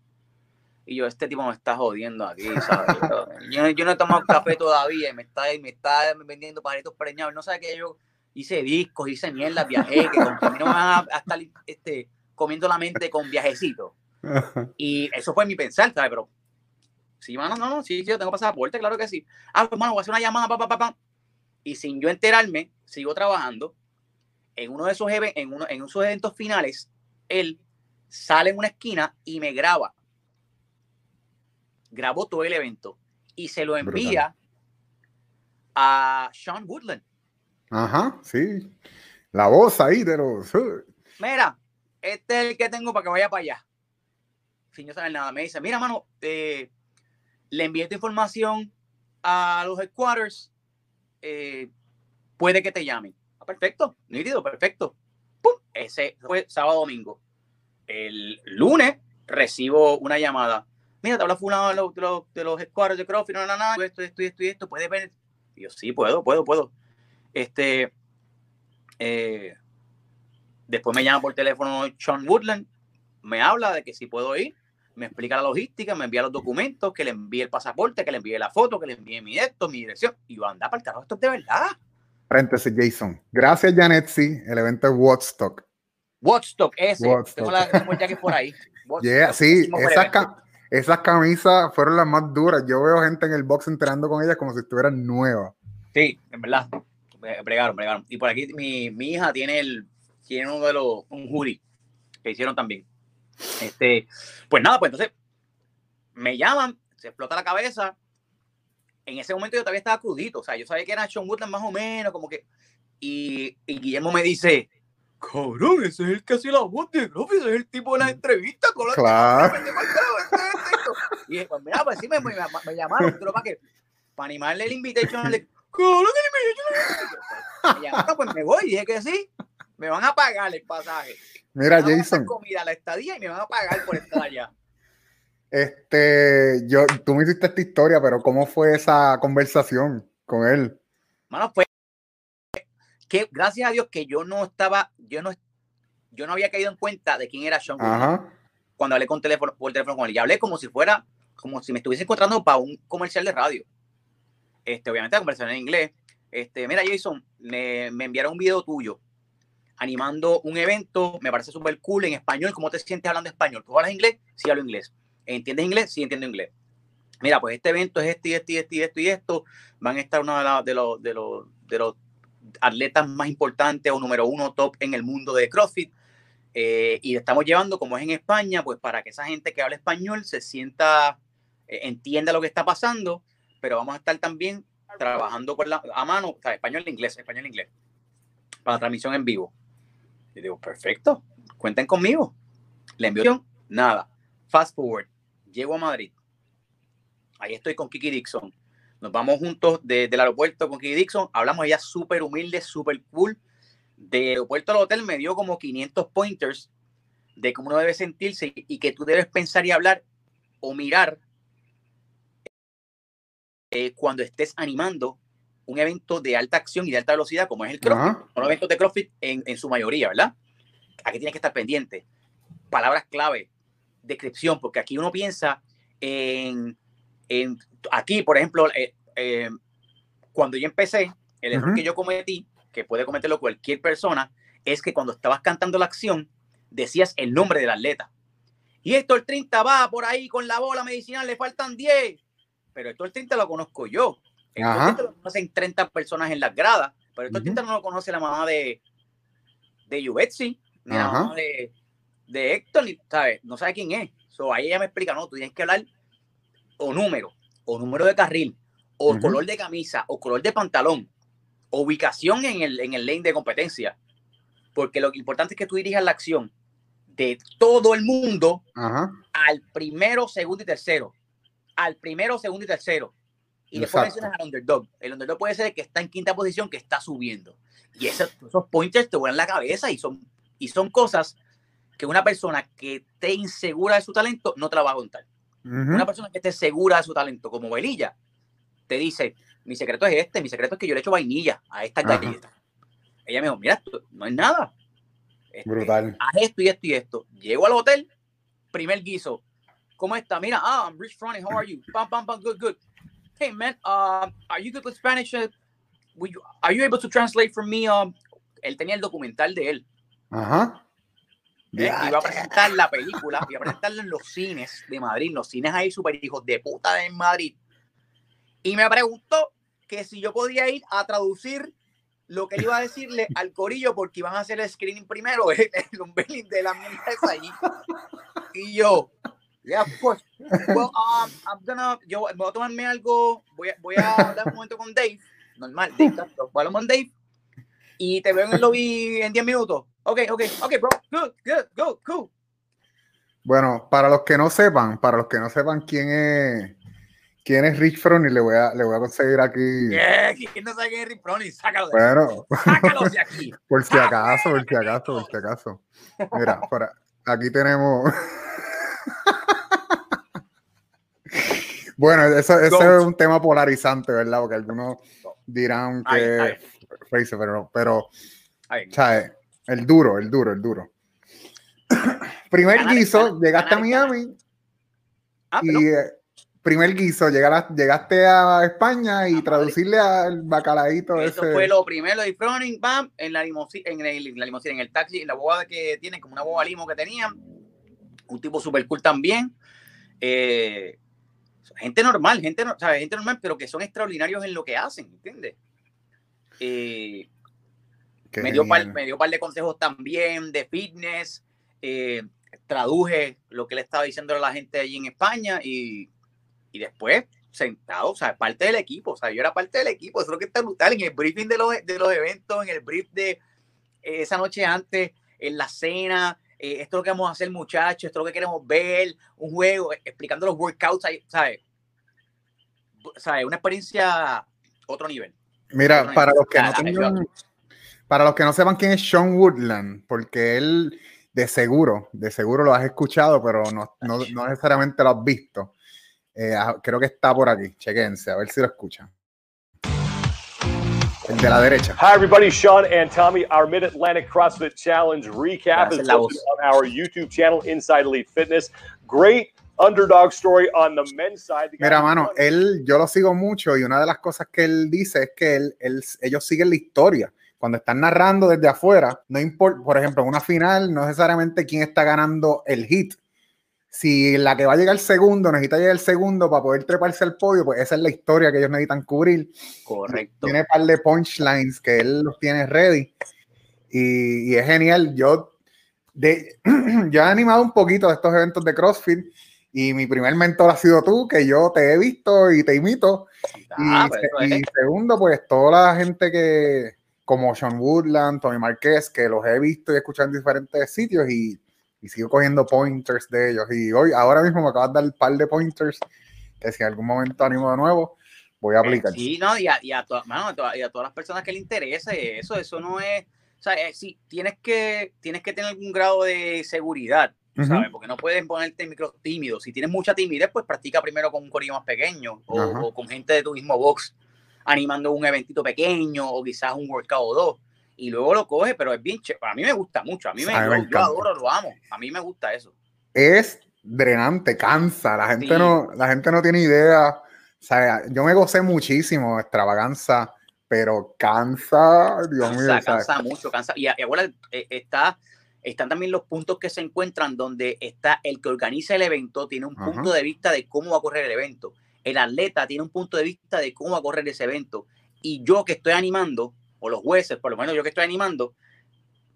Y yo, este tipo me está jodiendo aquí, ¿sabes? [laughs] yo, yo, no he tomado café todavía y me está, me está vendiendo pajaritos preñados. No sabe que yo hice discos, hice mierda, viajé, que a mí no me van a, estar este, comiendo la mente con viajecitos. [laughs] Y eso fue mi pensar, ¿sabes? Pero Sí, mano, no, no, sí, yo tengo pasaporte, claro que sí. Ah, pues, mano, voy a hacer una llamada, papá, papá. Y sin yo enterarme, sigo trabajando. En uno de esos, en uno, en esos eventos finales, él sale en una esquina y me graba. Grabó todo el evento y se lo envía a Sean Woodland. Ajá, sí. La voz ahí de los. Mira, este es el que tengo para que vaya para allá. Sin yo saber nada. Me dice, mira, mano, eh, le envié esta información a los headquarters, eh, puede que te llamen. Ah, perfecto, nítido, perfecto. Ese fue sábado domingo. El lunes recibo una llamada. Mira, te habla fulano de los, de los, de los headquarters de CrossFit, no, no, no, esto, esto, esto esto, puedes ver. Y yo, sí, puedo, puedo, puedo. Este, eh, después me llama por teléfono Sean Woodland, me habla de que si puedo ir, me explica la logística, me envía los documentos, que le envíe el pasaporte, que le envíe la foto, que le envíe mi esto, mi dirección. Y yo, anda para el carajo, esto es de verdad. Paréntesis, Jason. Gracias, Janetsi. El evento es Woodstock. Woodstock, ese. Woodstock. Tengo la por ahí. [laughs] Yeah, sí, esas, esas camisas fueron las más duras. Yo veo gente en el box enterando con ellas como si estuvieran nuevas. Sí, en verdad. Bregaron, bregaron. Y por aquí mi, mi hija tiene el tiene uno de los un jury que hicieron también. Este, pues nada, pues entonces me llaman, se explota la cabeza. En ese momento yo todavía estaba crudito, o sea, yo sabía que era Sean Woodland más o menos, como que. Y, y Guillermo me dice, cabrón, ese es el que hacía la voz de Groffy, ese es el tipo de la entrevista con la claro. Y dije, pues mira, pues sí, me, me, me llamaron, pero para que, para animarle el invitation, le, cabrón, el invitation. Me llamaron, pues me voy, dije que sí, me van a pagar el pasaje. Mira, Jason. comida, la estadía y me van a pagar por estar allá. Este, yo, tú me hiciste esta historia, pero ¿cómo fue esa conversación con él? Mano, pues que gracias a Dios que yo no estaba, yo no, yo no había caído en cuenta de quién era Sean cuando hablé con teléfono, por teléfono con él. Y hablé como si fuera, como si me estuviese encontrando para un comercial de radio. Este, obviamente la conversación en inglés. Este, mira, Jason, me, me enviaron un video tuyo animando un evento, me parece súper cool en español. ¿Cómo te sientes hablando español? ¿Tú hablas inglés? Sí, hablo inglés. ¿Entiendes inglés? Sí, entiendo inglés. Mira, pues este evento es este este este y esto y esto. Van a estar uno de, los, de, los, de los atletas más importantes o número uno top en el mundo de CrossFit. Eh, y estamos llevando, como es en España, pues para que esa gente que habla español se sienta, eh, entienda lo que está pasando, pero vamos a estar también trabajando con la, a mano, o español e inglés, español e inglés, para transmisión en vivo. Y digo, perfecto, cuenten conmigo. Le envío nada. Fast forward, llego a Madrid. Ahí estoy con Kiki Dixon. Nos vamos juntos desde el aeropuerto con Kiki Dixon. Hablamos ella súper humilde, súper cool. De aeropuerto al hotel me dio como 500 pointers de cómo uno debe sentirse y que tú debes pensar y hablar o mirar eh, cuando estés animando un evento de alta acción y de alta velocidad, como es el CrossFit, son eventos de CrossFit en, en, su mayoría, ¿verdad? Aquí tienes que estar pendiente. Palabras clave, descripción, porque aquí uno piensa en, en aquí, por ejemplo, eh, eh, cuando yo empecé, el error que yo cometí, que puede cometerlo cualquier persona, es que cuando estabas cantando la acción, decías el nombre del atleta. Y esto el 30 va por ahí con la bola medicinal, le faltan 10. Pero esto el 30 lo conozco yo. Esto lo conocen 30 personas en las gradas, pero esto uh no lo conoce la mamá de, de ni la mamá de, de Héctor, ¿sabes? No sabe quién es. So, ahí ella me explica, no, tú tienes que hablar o número, o número de carril, o color de camisa, o color de pantalón, o ubicación en el, en el lane de competencia. Porque lo importante es que tú dirijas la acción de todo el mundo al primero, segundo y tercero. Al primero, segundo y tercero. Y después mencionas al underdog. El underdog puede ser el que está en quinta posición, que está subiendo. Y esos, esos pointers te vuelan la cabeza y son, y son cosas que una persona que esté insegura de su talento no te la va a contar. Una persona que esté segura de su talento, como Belilla, te dice, mi secreto es este, mi secreto es que yo le echo vainilla a esta galleta. Ella me dijo, mira, no es nada. Este, Brutal. Haz esto y esto y esto. Llego al hotel, primer guiso. ¿Cómo está? Mira, ah, I'm Rich Fronting, how are you? Pam, pam, pam, good, good hey man, uh, are you good with Spanish? Uh, are you able to translate for me? Um, él tenía el documental de él. Ajá. ¿Eh? Iba a presentar la película, iba a presentarla en los cines de Madrid, los cines ahí super hijos de puta en Madrid. Y me preguntó que si yo podía ir a traducir lo que iba a decirle [laughs] al corillo porque iban a hacer el screening primero [laughs] el, el de la empresa allí. Y yo, Yeah, of course. Well, um, I'm gonna, yo voy a tomarme algo, voy a, voy a hablar un momento con Dave, normal, Dave, [laughs] hablar con Dave y te veo en el lobby en 10 minutos. Ok, ok, ok, bro, good, good, good, cool. Bueno, para los que no sepan, para los que no sepan quién es quién es Rich Froning, le voy a, le voy a conseguir aquí. Yeah, ¿Quién no sabe quién es Rich Froning? Sácalo de bueno, aquí. Sácalo de aquí. [laughs] por si acaso, por si acaso, por si acaso. Mira, para, aquí tenemos. [laughs] Bueno, eso, es un tema polarizante, ¿verdad? Porque algunos dirán que pero, pero ¿sabes? El duro, el duro, el duro. [clears throat] Primer guiso, llegaste a Miami ah, y eh, primer guiso, llegaste a España y traducirle al bacalaíto Eso fue lo primero de Froning, bam, en la limusina, en, el, la en el taxi, en la boda que tienen, como una boba limo que tenían. Un tipo super cool también. Eh, gente normal, gente, ¿sabes? gente normal, pero que son extraordinarios en lo que hacen, ¿entiendes? Eh, me, dio par, me dio par de consejos también de fitness. Eh, traduje lo que le estaba diciendo a la gente allí en España y, y después sentado, o sea, parte del equipo, o sea, yo era parte del equipo, eso es lo que está brutal en el briefing de los, de los eventos, en el brief de eh, esa noche antes, en la cena, eh, esto es lo que vamos a hacer muchachos, esto es lo que queremos ver, un juego, explicando los workouts, ¿sabes? ¿Sabes? Una experiencia otro nivel. Mira, para los que no para los que no sepan quién es Sean Woodland, porque él de seguro, de seguro lo has escuchado, pero no, no, no necesariamente lo has visto. Eh, ah, creo que está por aquí. Chequense, a ver si lo escuchan. El de la derecha. Hi everybody, Sean and Tommy. Our Mid Atlantic CrossFit Challenge recap is on our YouTube channel, Inside Elite Fitness. Great underdog story on the men's side. Mira, mano, él, yo lo sigo mucho y una de las cosas que él dice es que él, él, ellos siguen la historia cuando están narrando desde afuera, no importa, por ejemplo, en una final, no necesariamente quién está ganando el hit. Si la que va a llegar segundo necesita llegar segundo para poder treparse al podio, pues esa es la historia que ellos necesitan cubrir. Correcto. Tiene un par de punchlines que él los tiene ready. Y, es genial. Yo, de, [clears throat] yo he animado un poquito de estos eventos de CrossFit y mi primer mentor ha sido tú, que yo te he visto y te imito. Ah, y, pues segundo, pues toda la gente que, como Sean Woodland, Tony Marquez, que los he visto y escuchado en diferentes sitios y, y, sigo cogiendo pointers de ellos. Y hoy, ahora mismo me acabas de dar un par de pointers que si en algún momento animo de nuevo, voy a aplicar. Sí, no, y a, y a, todas las personas que le interese eso, eso no es, o sea, eh, sí, tienes que, tienes que tener algún grado de seguridad, ¿sabes? Porque no puedes ponerte micro tímido. Si tienes mucha timidez, pues practica primero con un corillo más pequeño o, o con gente de tu mismo box animando un eventito pequeño o quizás un workout o dos y luego lo coge, pero es bien chévere. A mí me gusta mucho, a mí me, yo, adoro, lo amo, a mí me gusta eso. Es drenante, cansa, la gente, no, la gente no tiene idea. O sea, yo me gocé muchísimo, extravaganza, pero cansa, Dios cansa, mío. Cansa mucho, cansa. Y, ahora eh, está, están también los puntos que se encuentran donde está el que organiza el evento, tiene un punto de vista de cómo va a correr el evento el atleta tiene un punto de vista de cómo va a correr ese evento. Y yo que estoy animando, o los jueces, por lo menos yo que estoy animando,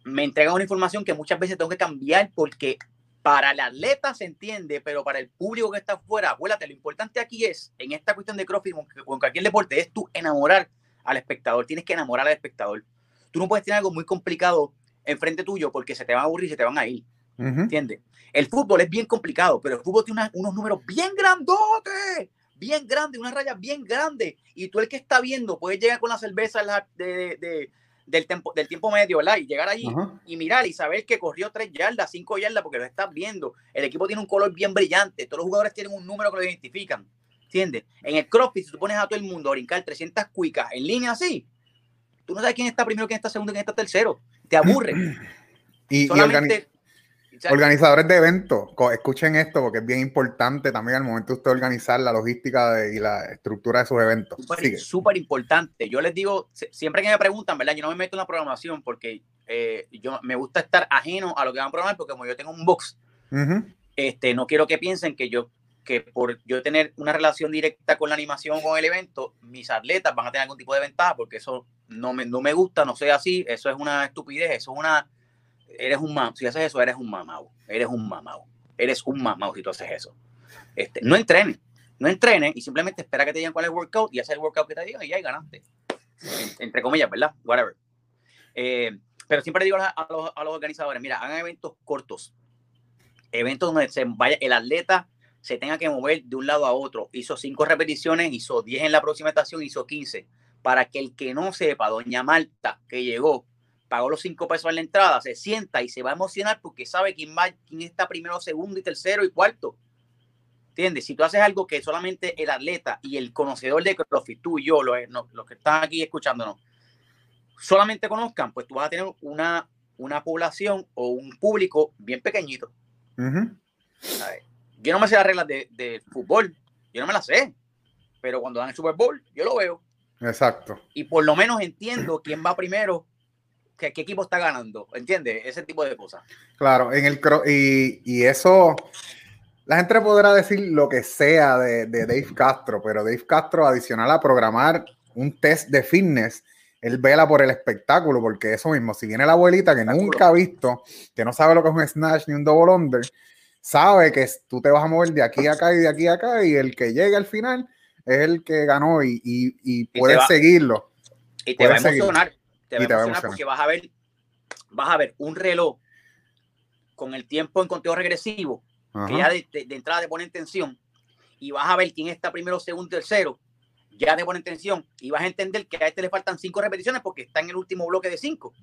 me entregan una información que muchas veces tengo que cambiar porque para el atleta se entiende, pero para el público que está afuera, acuérdate, lo importante aquí es, en esta cuestión de CrossFit o en cualquier deporte, es tú enamorar al espectador. Tienes que enamorar al espectador. Tú no puedes tener algo muy complicado enfrente tuyo porque se te van a aburrir y se te van a ir. ¿Entiendes? El fútbol es bien complicado, pero el fútbol tiene unos números bien grandotes bien grande, una raya bien grande, y tú el que está viendo puedes llegar con la cerveza de, del, tiempo, del tiempo medio, ¿verdad? Y llegar allí y mirar y saber que corrió tres yardas, cinco yardas, porque lo estás viendo. El equipo tiene un color bien brillante, todos los jugadores tienen un número que lo identifican, ¿entiendes? En el CrossFit, si tú pones a todo el mundo a brincar 300 cuicas en línea así, tú no sabes quién está primero, quién está segundo, quién está tercero. Te aburre. [clears throat] y, Solamente Organizadores de eventos, escuchen esto porque es bien importante también al momento de usted organizar la logística y la estructura de sus eventos. Súper importante. Yo les digo, siempre que me preguntan, ¿verdad? Yo no me meto en la programación porque eh, yo me gusta estar ajeno a lo que van a programar porque como yo tengo un box, este, no quiero que piensen que yo que por yo tener una relación directa con la animación con el evento, mis atletas van a tener algún tipo de ventaja porque eso no me, no me gusta, no sea así, eso es una estupidez, eso es una eres un mamau. Si haces eso, eres un mamau. Eres un mamau. Eres un mamau si tú haces eso. Este, no entrenes. No entrenes y simplemente espera que te digan cuál es el workout y hacer el workout que te digan y ya ganaste. Entre comillas, ¿verdad? Whatever. Eh, pero siempre digo a los, a los, organizadores, mira, hagan eventos cortos. Eventos donde se vaya, el atleta se tenga que mover de un lado a otro. Hizo cinco repeticiones, hizo 10 en la próxima estación, hizo 15. Para que el que no sepa, doña Marta, que llegó, pagó los cinco pesos en la entrada, se sienta y se va a emocionar porque sabe quién, va, quién está primero, segundo y tercero y cuarto. ¿Entiendes? Si tú haces algo que solamente el atleta y el conocedor de CrossFit, tú y yo, los, los que están aquí escuchándonos, solamente conozcan, pues tú vas a tener una, una población o un público bien pequeñito. Yo no me sé las reglas de, de, fútbol, yo no me la sé, pero cuando dan el Super Bowl, yo lo veo. Exacto. Y por lo menos entiendo quién va primero, qué, equipo está ganando, ¿entiendes? Ese tipo de cosas. Claro, en el y, y eso, la gente podrá decir lo que sea de, de Dave Castro, pero Dave Castro, adicional a programar un test de fitness, él vela por el espectáculo, porque eso mismo, si viene la abuelita que nunca ha visto, que no sabe lo que es un snatch ni un double under, sabe que tú te vas a mover de aquí a acá y de aquí a acá, y el que llegue al final es el que ganó y, y, y puedes seguirlo. Y te va a emocionar, te va, a emocionar porque vas a ver, vas a ver un reloj con el tiempo en conteo regresivo, que ya de, entrada te pone en tensión, y vas a ver quién está primero, segundo, tercero, ya te pone tensión y vas a entender que a este le faltan cinco repeticiones porque está en el último bloque de cinco.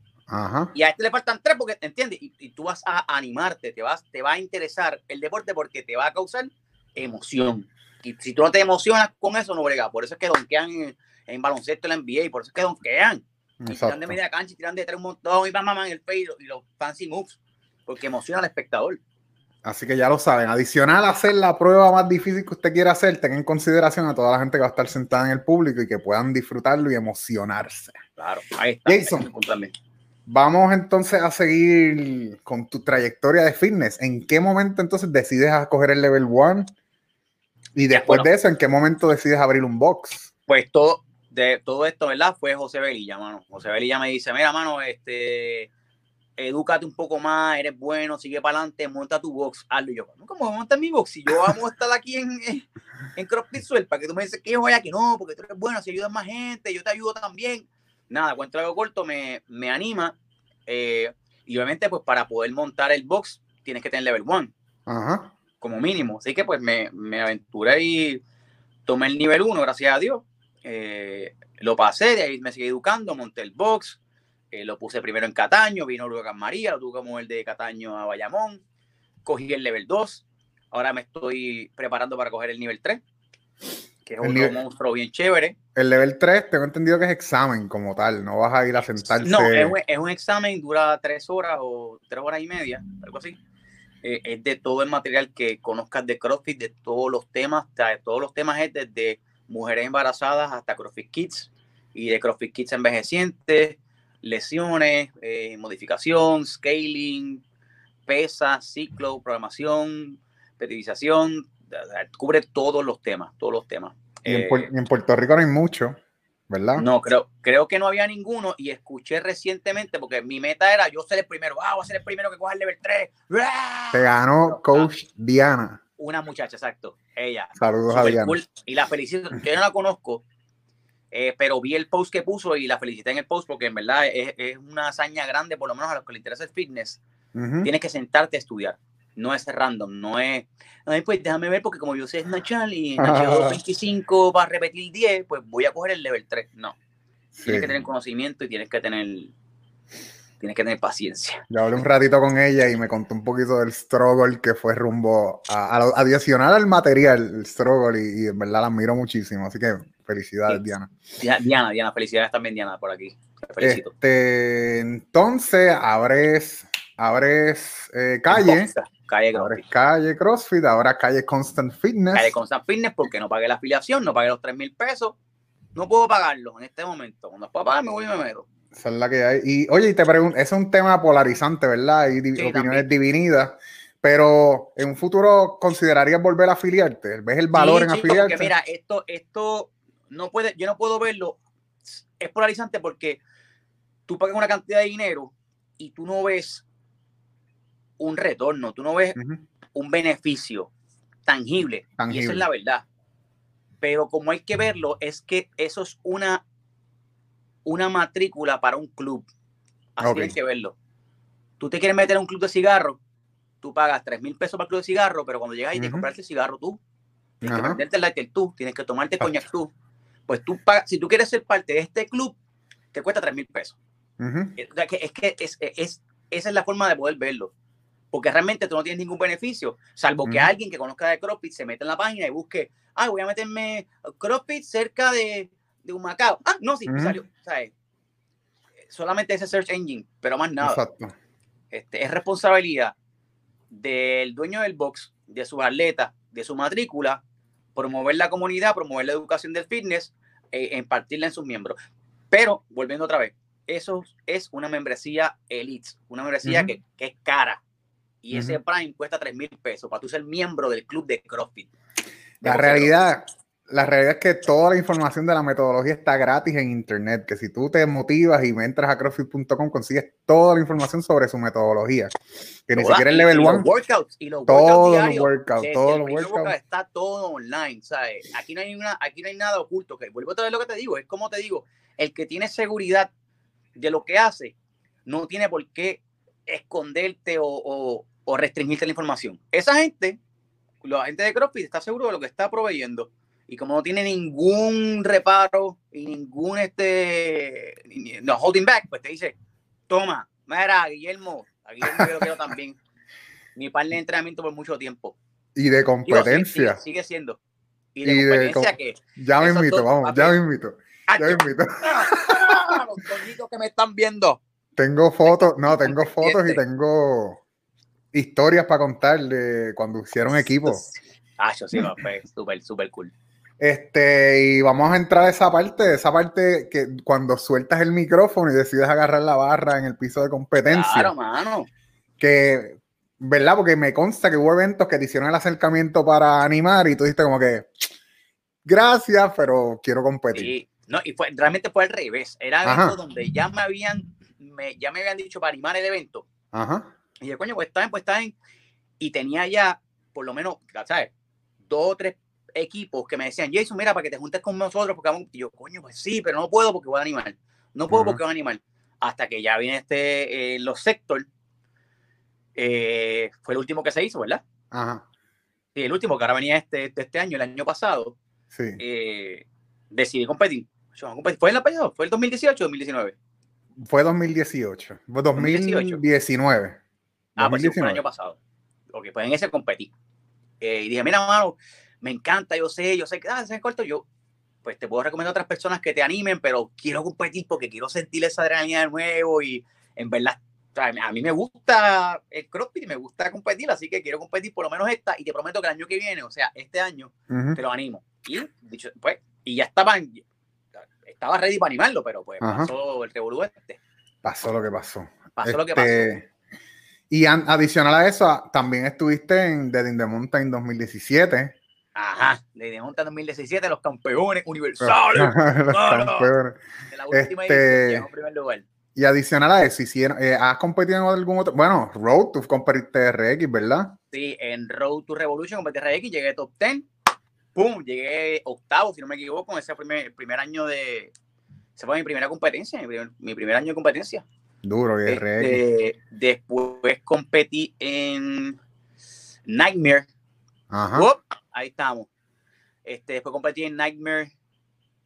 Y a este le faltan tres porque, ¿entiendes? Y, y, tú vas a animarte, te, vas, te va a interesar el deporte porque te va a causar emoción. Y si tú no te emocionas con eso, no brega. Por eso es que donkean en, en baloncesto en la NBA y por eso es que donkean. Y tiran de media cancha y tiran de tres un montón y van mamá en el peito y los fancy moves porque emociona al espectador. Así que ya lo saben. Adicional a hacer la prueba más difícil que usted quiera hacer, tenga en consideración a toda la gente que va a estar sentada en el público y que puedan disfrutarlo y emocionarse. Claro, ahí está. Jason, vamos entonces a seguir con tu trayectoria de fitness. ¿En qué momento entonces decides a coger el level 1? Y después de eso, ¿en qué momento decides abrir un box? Pues todo, de todo esto, ¿verdad? Fue José Belilla, mano. José Belilla me dice, mira, mano, este, edúcate un poco más, eres bueno, sigue para adelante, monta tu box, hazlo. Y yo, ¿cómo voy a montar mi box? Si yo vamos a estar aquí en, en, CrossFit Suel, para que tú me dices que yo vaya, que no, porque tú eres bueno, si ayudas más gente, yo te ayudo también. Nada, cuento algo corto, me, me anima. Eh, y obviamente, pues para poder montar el box, tienes que tener level 1. Como mínimo. Así que pues me, me aventuré y tomé el nivel 1, gracias a Dios. Eh, lo pasé, de ahí me seguí educando, monté el box eh, lo puse primero en Cataño, vino luego a María, lo tuve que mover de Cataño a Bayamón, cogí el level 2, ahora me estoy preparando para coger el nivel 3, que es un monstruo bien chévere. El level 3 tengo entendido que es examen como tal, no vas a ir a sentarte. No, es un, examen, dura 3 horas o 3 horas y media, algo así. Eh, es de todo el material que conozcas de CrossFit, de todos los temas, de todos los temas es desde mujeres embarazadas hasta CrossFit Kids y de CrossFit Kids envejecientes, lesiones, eh, modificación, scaling, pesa, ciclo, programación, periodización, cubre todos los temas, todos los temas. Y en, eh, Puerto Rico no hay mucho, ¿verdad? No, creo, creo que no había ninguno y escuché recientemente, porque mi meta era yo ser el primero, ah, voy a ser el primero que coja el level 3. Te ganó Coach Diana. Una muchacha, exacto. Ella. Saludos a Diana. Y la felicito. Yo no la conozco, eh, pero vi el post que puso y la felicité en el post porque en verdad es, es una hazaña grande, por lo menos a los que les interesa el fitness. Tienes que sentarte a estudiar. No es random, no es. Ay, pues déjame ver, porque como yo sé Snatchal y Snatchal [laughs] 25 para repetir 10, pues voy a coger el level 3. No. Tienes que tener conocimiento y tienes que tener tienes que tener paciencia. Yo hablé un ratito con ella y me contó un poquito del struggle que fue rumbo a, adicionar al material, el struggle, y, en verdad la admiro muchísimo. Así que felicidades, Diana. Diana, Diana, felicidades también, Diana, por aquí. felicito. Este, entonces, abres, abres eh, calle. Calle CrossFit. calle CrossFit, ahora calle Constant Fitness. Calle Constant Fitness porque no pagué la afiliación, no pagué los 3 mil pesos. No puedo pagarlo en este momento. Cuando pueda pagar, me voy y me meto. Esa es la que hay. Y oye, y te pregunto, es un tema polarizante, ¿verdad? Hay opiniones divinidas. Pero en un futuro considerarías volver a afiliarte. ¿Ves el valor en afiliarte? Porque mira, esto, esto no puede, yo no puedo verlo. Es polarizante porque tú pagas una cantidad de dinero y tú no ves un retorno, tú no ves un beneficio tangible. tangible. Y esa es la verdad. Pero como hay que verlo, es que eso es una una matrícula para un club. Así hay que verlo. Tú te quieres meter en un club de cigarro, tú pagas 3 mil pesos para el club de cigarro, pero cuando llegas y te compras el cigarro tú, tienes que prenderte el lighter tú, tienes que tomarte coñac tú. Pues tú pagas, si tú quieres ser parte de este club, te cuesta 3 mil pesos. Es que es, es, esa es la forma de poder verlo. Porque realmente tú no tienes ningún beneficio, salvo que alguien que conozca de CrossFit se mete en la página y busque, ah, voy a meterme CrossFit cerca de de un Macao. Ah, no, sí, salió. Solamente ese search engine, pero más nada. Exacto. Este, es responsabilidad del dueño del box, de su atleta, de su matrícula, promover la comunidad, promover la educación del fitness, eh, impartirla en sus miembros. Pero, volviendo otra vez, eso es una membresía elite, una membresía que, es cara. Y ese Prime cuesta 3 mil pesos para tú ser miembro del club de CrossFit. La realidad, la realidad es que toda la información de la metodología está gratis en internet, que si tú te motivas y me entras a crossfit.com consigues toda la información sobre su metodología, que ni siquiera el level 1. workouts y los todos los workouts, todos los workouts. Está todo online, ¿sabes? Aquí no hay una, aquí no hay nada oculto, que vuelvo a traer lo que te digo, es como te digo, el que tiene seguridad de lo que hace no tiene por qué esconderte o, o restringirte la información. Esa gente, la gente de CrossFit está seguro de lo que está proveyendo y como no tiene ningún reparo y ningún este no holding back, pues te dice, toma, mira, Guillermo, a Guillermo yo lo quiero también. Mi par de entrenamiento por mucho tiempo. Y de competencia. sigue, siendo. Y de competencia que. Ya me invito, vamos, ya me invito. Ya me invito. [laughs] Los que me están viendo. Tengo fotos, no, tengo fotos y tengo historias para contar de cuando hicieron equipo. Ah, yo sí, fue súper, súper cool. Este, y vamos a entrar a esa parte, esa parte que cuando sueltas el micrófono y decides agarrar la barra en el piso de competencia. Claro, mano. Que, ¿verdad? Porque me consta que hubo eventos que te hicieron el acercamiento para animar y tú dijiste como que, gracias, pero quiero competir. no, y fue, realmente fue al revés. Era evento donde ya me habían, me, ya me habían dicho para animar el evento. Ajá. Y yo, coño, pues está bien, pues está bien. Y tenía ya, por lo menos, ¿sabes? Dos o tres equipos que me decían, Jason, mira, para que te juntes con nosotros, porque vamos, y yo, coño, pues sí, pero no puedo porque voy a animar. No puedo porque voy a animar. Hasta que ya viene este, eh, los sector, eh, fue el último que se hizo, ¿verdad? Ajá. Sí, el último, que ahora venía este, este año, el año pasado. Sí. Eh, decidí competir. ¿Fue el año ¿Fue el 2018 o 2019? Fue 2018. Fue 2019. Ah, pues fue el año pasado. Ok, pues en ese competí. y dije, mira, mano, me encanta, yo sé, yo sé que, ah, se corto, yo, pues te puedo recomendar a otras personas que te animen, pero quiero competir porque quiero sentir esa adrenalina de nuevo y en verdad, a mí me gusta el CrossFit y me gusta competir, así que quiero competir por lo menos esta y te prometo que el año que viene, o sea, este año, te lo animo. Y, dicho, pues, y ya estaban, estaba ready para animarlo, pero pues pasó el revolú este. Pasó lo que pasó. Pasó lo que pasó. Este, y adicional a eso, también estuviste en Dead in the Mountain 2017. Ajá, de Monta 2017, los campeones universales. [laughs] los campeones. De la última este, edición, primer lugar. Y adicional a eso, hicieron, eh, ¿has competido en algún otro? Bueno, Road, tú competiste RX, ¿verdad? Sí, en Road to Revolution competí RX, llegué top 10. ¡Pum! Llegué octavo, si no me equivoco, ese primer, primer año de. Esa fue mi primera competencia, mi primer, año de competencia. Duro, RX. Este, después competí en Nightmare. Ajá ahí estamos. Este, después competí en Nightmare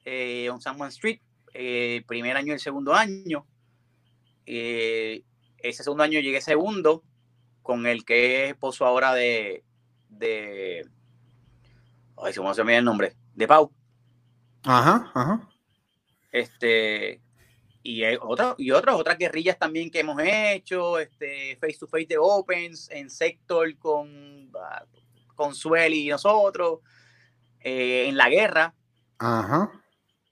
eh, on San Juan Street, eh, primer año y el segundo año. Eh, ese segundo año llegué segundo con el que es esposo ahora de, de ay, ¿cómo se me el nombre? De Pau. Ajá, ajá. Este, y otra, y otras, otras guerrillas también que hemos hecho, este, face to face de Opens, en Sector con, ah, con y nosotros, eh, en la guerra. Ajá.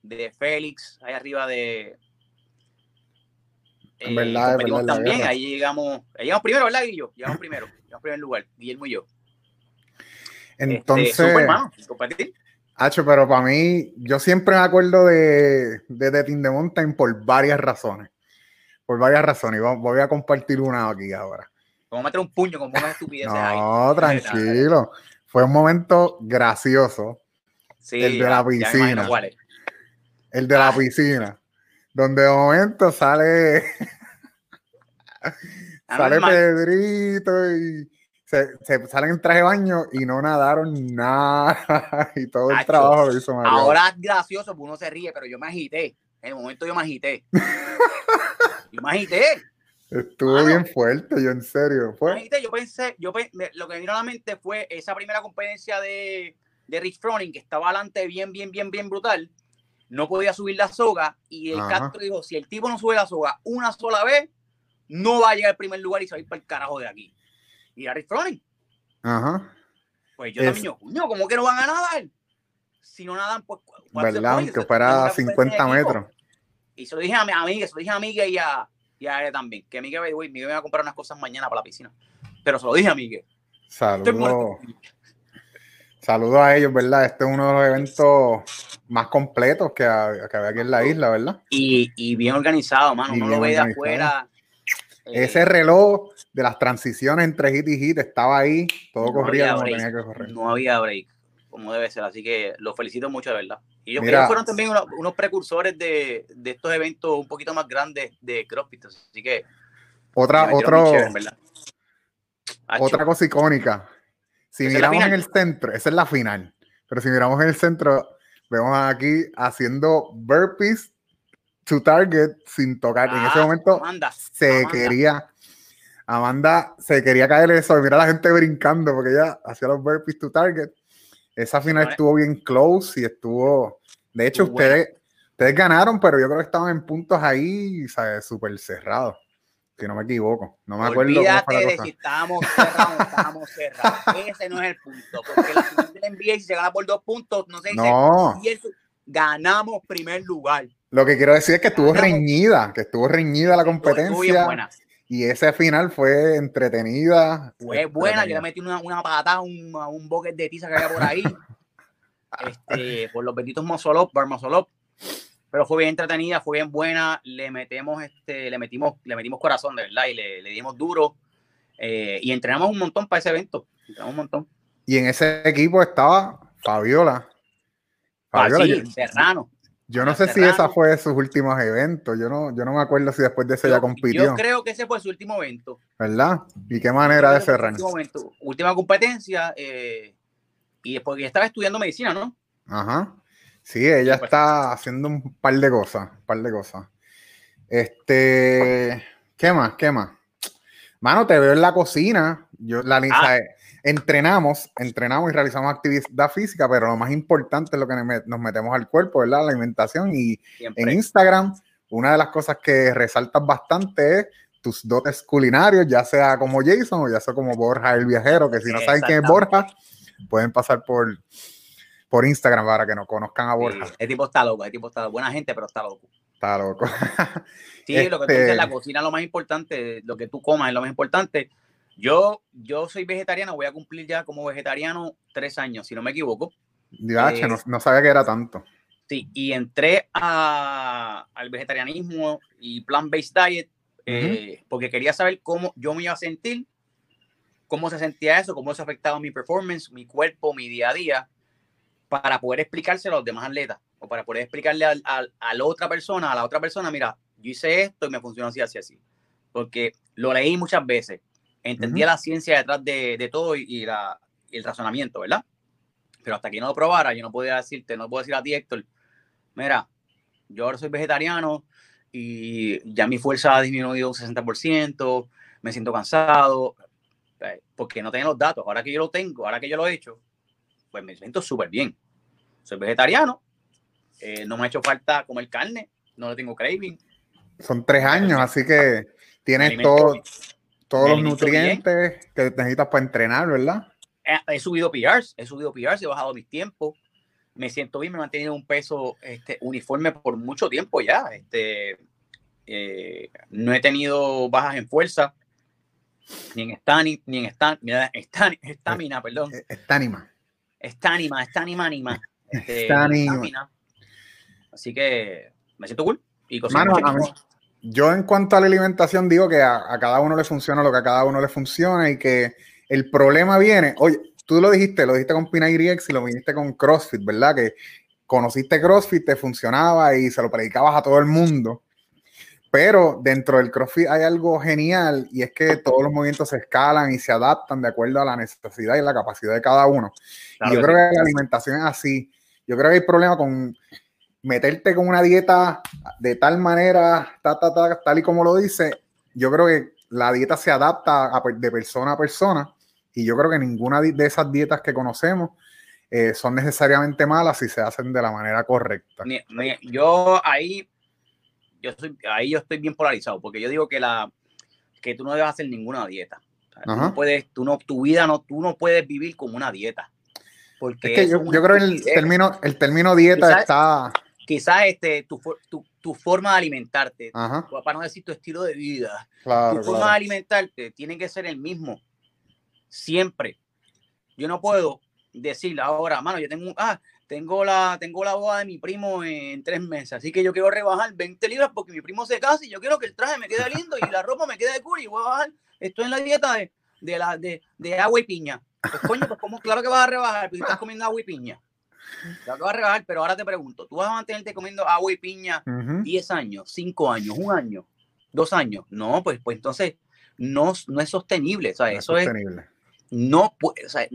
De Félix, ahí arriba de. Eh, verdad, también, ahí llegamos, llegamos primero, ¿verdad, Guillo? Llegamos primero, llegamos primer lugar, Guillermo y yo. Entonces. Este, Hacho, pero para mí, yo siempre me acuerdo de, de The Team de Mountain por varias razones. Por varias razones. Y voy a compartir una aquí ahora. Vamos a meter un puño con una estupidez no, tranquilo. Fue un momento gracioso. Sí, el de la piscina. El de la ah. piscina. Donde de momento sale. [laughs] sale Pedrito y se, salen en traje de baño y no nadaron nada. [laughs] y todo el trabajo lo hizo Mario. Ahora es gracioso porque uno se ríe, pero yo me agité. En el momento yo me agité. [laughs] yo me agité. Estuvo bien fuerte, yo en serio. ¿Fue? Yo pensé, yo lo que me vino a la mente fue esa primera competencia de, de Rich Froning, que estaba adelante bien, bien, bien, bien brutal. No podía subir la soga y el Castro dijo, si el tipo no sube la soga una sola vez, no va a llegar al primer lugar y salir para el carajo de aquí. Y a Rich Froning. Ajá. Pues yo también, ¿cómo que no van a nadar? si no nadan, pues. ¿Verdad? Aunque fuera 50 metros. Y se lo dije a mi amiga, se lo dije a Miguel y a, y a él también. Que Miguel, Miguel me iba a comprar unas cosas mañana para la piscina. Pero se lo dije a Miguel. Saludos. Saludos a ellos, ¿verdad? Este es uno de los eventos más completos que, había aquí en la isla, ¿verdad? Y, y bien organizado, mano. Uno lo ve de afuera. Ese reloj de las transiciones entre hit y hit estaba ahí, todo corría como tenía que correr. No había break, como debe ser. Así que los felicito mucho, de verdad. Y ellos, fueron también unos, precursores de, de, estos eventos un poquito más grandes de CrossFit. Así que. Otra, otro, otra cosa icónica. Si miramos en el centro, esa es la final. Pero si miramos en el centro, vemos aquí haciendo burpees to target sin tocar. en ese ah, momento se quería. Amanda se quería caer eso. Mira la gente brincando porque ella hacía los burpees to target. Esa final estuvo bien close y estuvo. De hecho, ustedes, ustedes ganaron, pero yo creo que estaban en puntos ahí, ¿sabes? Súper cerrados si no me equivoco. No me acuerdo. Olvídate de si estábamos cerrados estábamos cerrados. [laughs] Ese no es el punto. Porque la final del NBA, si se gana por dos puntos, no sé no. ganamos primer lugar. Lo que quiero decir es que estuvo reñida, que estuvo reñida la competencia. Y esa final fue entretenida. Fue buena, yo le metí una, una patada un, a un bucket de tiza que había por ahí. [laughs] este, por los benditos Mosolop, Bar Mosolop pero fue bien entretenida, fue bien buena, le metemos, este, le metimos, le metimos corazón, de verdad, y le, le dimos duro. Eh, y entrenamos un montón para ese evento. Entrenamos un montón. Y en ese equipo estaba Fabiola. Fabiola Serrano. Yo no sé si esa fue sus últimos eventos. Yo no, yo no me acuerdo si después de ese ya compitió. Yo creo que ese fue su último evento. ¿Verdad? ¿Y qué manera de cerrar? Última competencia. Eh, y después que estaba estudiando medicina, ¿no? Ajá. Sí, ella está haciendo un par de cosas, un par de cosas. Este, ¿qué más? ¿Qué más? Mano, te veo en la cocina. Yo, la ah. Entrenamos, entrenamos y realizamos actividad física, pero lo más importante es lo que nos metemos al cuerpo, ¿verdad? La alimentación. Y en Instagram, una de las cosas que resaltas bastante es tus dotes culinarios, ya sea como Jason o ya sea como Borja el viajero, que si no saben quién es Borja, pueden pasar por por Instagram para que nos conozcan a Borja. el tipo está loco, el tipo está buena gente, pero está loco. Está loco. [laughs] sí, lo que tú dices, la este cocina es lo más importante, lo que tú comas es lo más importante. Yo, yo soy vegetariano, voy a cumplir ya como vegetariano tres años, si no me equivoco. Eh, no, sabía que era tanto. Sí, y entré a, al vegetarianismo y plant-based diet eh, porque quería saber cómo yo me iba a sentir, cómo se sentía eso, cómo eso afectaba mi performance, mi cuerpo, mi día a día para poder explicárselo a los demás atletas o para poder explicarle a, la otra persona, a la otra persona, mira, yo hice esto y me funcionó así, así, así. Porque lo leí muchas veces, entendía la ciencia detrás de, todo y, el razonamiento, ¿verdad? Pero hasta que no lo probara, yo no podía decirte, no puedo decir a ti, Héctor, mira, yo ahora soy vegetariano y ya mi fuerza ha disminuido un 60%, me siento cansado, eh, porque no tenía los datos. Ahora que yo lo tengo, ahora que yo lo he hecho, pues me siento súper bien. Soy vegetariano, eh, no me ha hecho falta comer carne, no le tengo craving. Son tres años, así que tienes todo, todos los nutrientes que necesitas para entrenar, ¿verdad? He, subido PRs, he subido PRs, he bajado mis tiempos, me siento bien, me he mantenido un peso este, uniforme por mucho tiempo ya. Este, eh, no he tenido bajas en fuerza, ni en estamina, ni en [laughs] estamina, perdón. Estánima. Está anima, está [laughs] anima. Este. Así que me siento cool. Y yo en cuanto a la alimentación digo que a, cada uno le funciona lo que a cada uno le funciona y que el problema viene, oye, tú lo dijiste, lo dijiste con Pina y lo viniste con CrossFit, ¿verdad? Que conociste CrossFit, te funcionaba y se lo predicabas a todo el mundo. Pero dentro del CrossFit hay algo genial y es que todos los movimientos se escalan y se adaptan de acuerdo a la necesidad y la capacidad de cada uno. y yo creo que la alimentación es así. Yo creo que hay problema con meterte con una dieta de tal manera, tal y como lo dice. Yo creo que la dieta se adapta de persona a persona y yo creo que ninguna de esas dietas que conocemos eh, son necesariamente malas si se hacen de la manera correcta. Yo ahí yo soy, ahí yo estoy bien polarizado, porque yo digo que la que tú no debes hacer ninguna dieta. tú no puedes, tú no, tu vida no, tú no puedes vivir como una dieta. Porque es que yo, creo que el término, el término dieta está... Quizás este, tu, tu, tu, forma de alimentarte, para no decir tu estilo de vida, tu forma de alimentarte tiene que ser el mismo, siempre. Yo no puedo decir ahora, mano, yo tengo, ah, tengo la, tengo la boda de mi primo en tres meses, así que yo quiero rebajar 20 libras porque mi primo se casa y yo quiero que el traje me quede [laughs] lindo y la ropa me quede de cool y voy a bajar, estoy en la dieta de, de, la, de, de agua y piña. Pues coño, pues como, claro que vas a rebajar, porque estás [laughs] comiendo agua y piña. Claro que vas a rebajar, pero ahora te pregunto, ¿tú vas a mantenerte comiendo agua y piña 10 años, 5 años, un año, dos años? No, pues, pues entonces no, no es sostenible. O sea, eso es, no puede, o sea,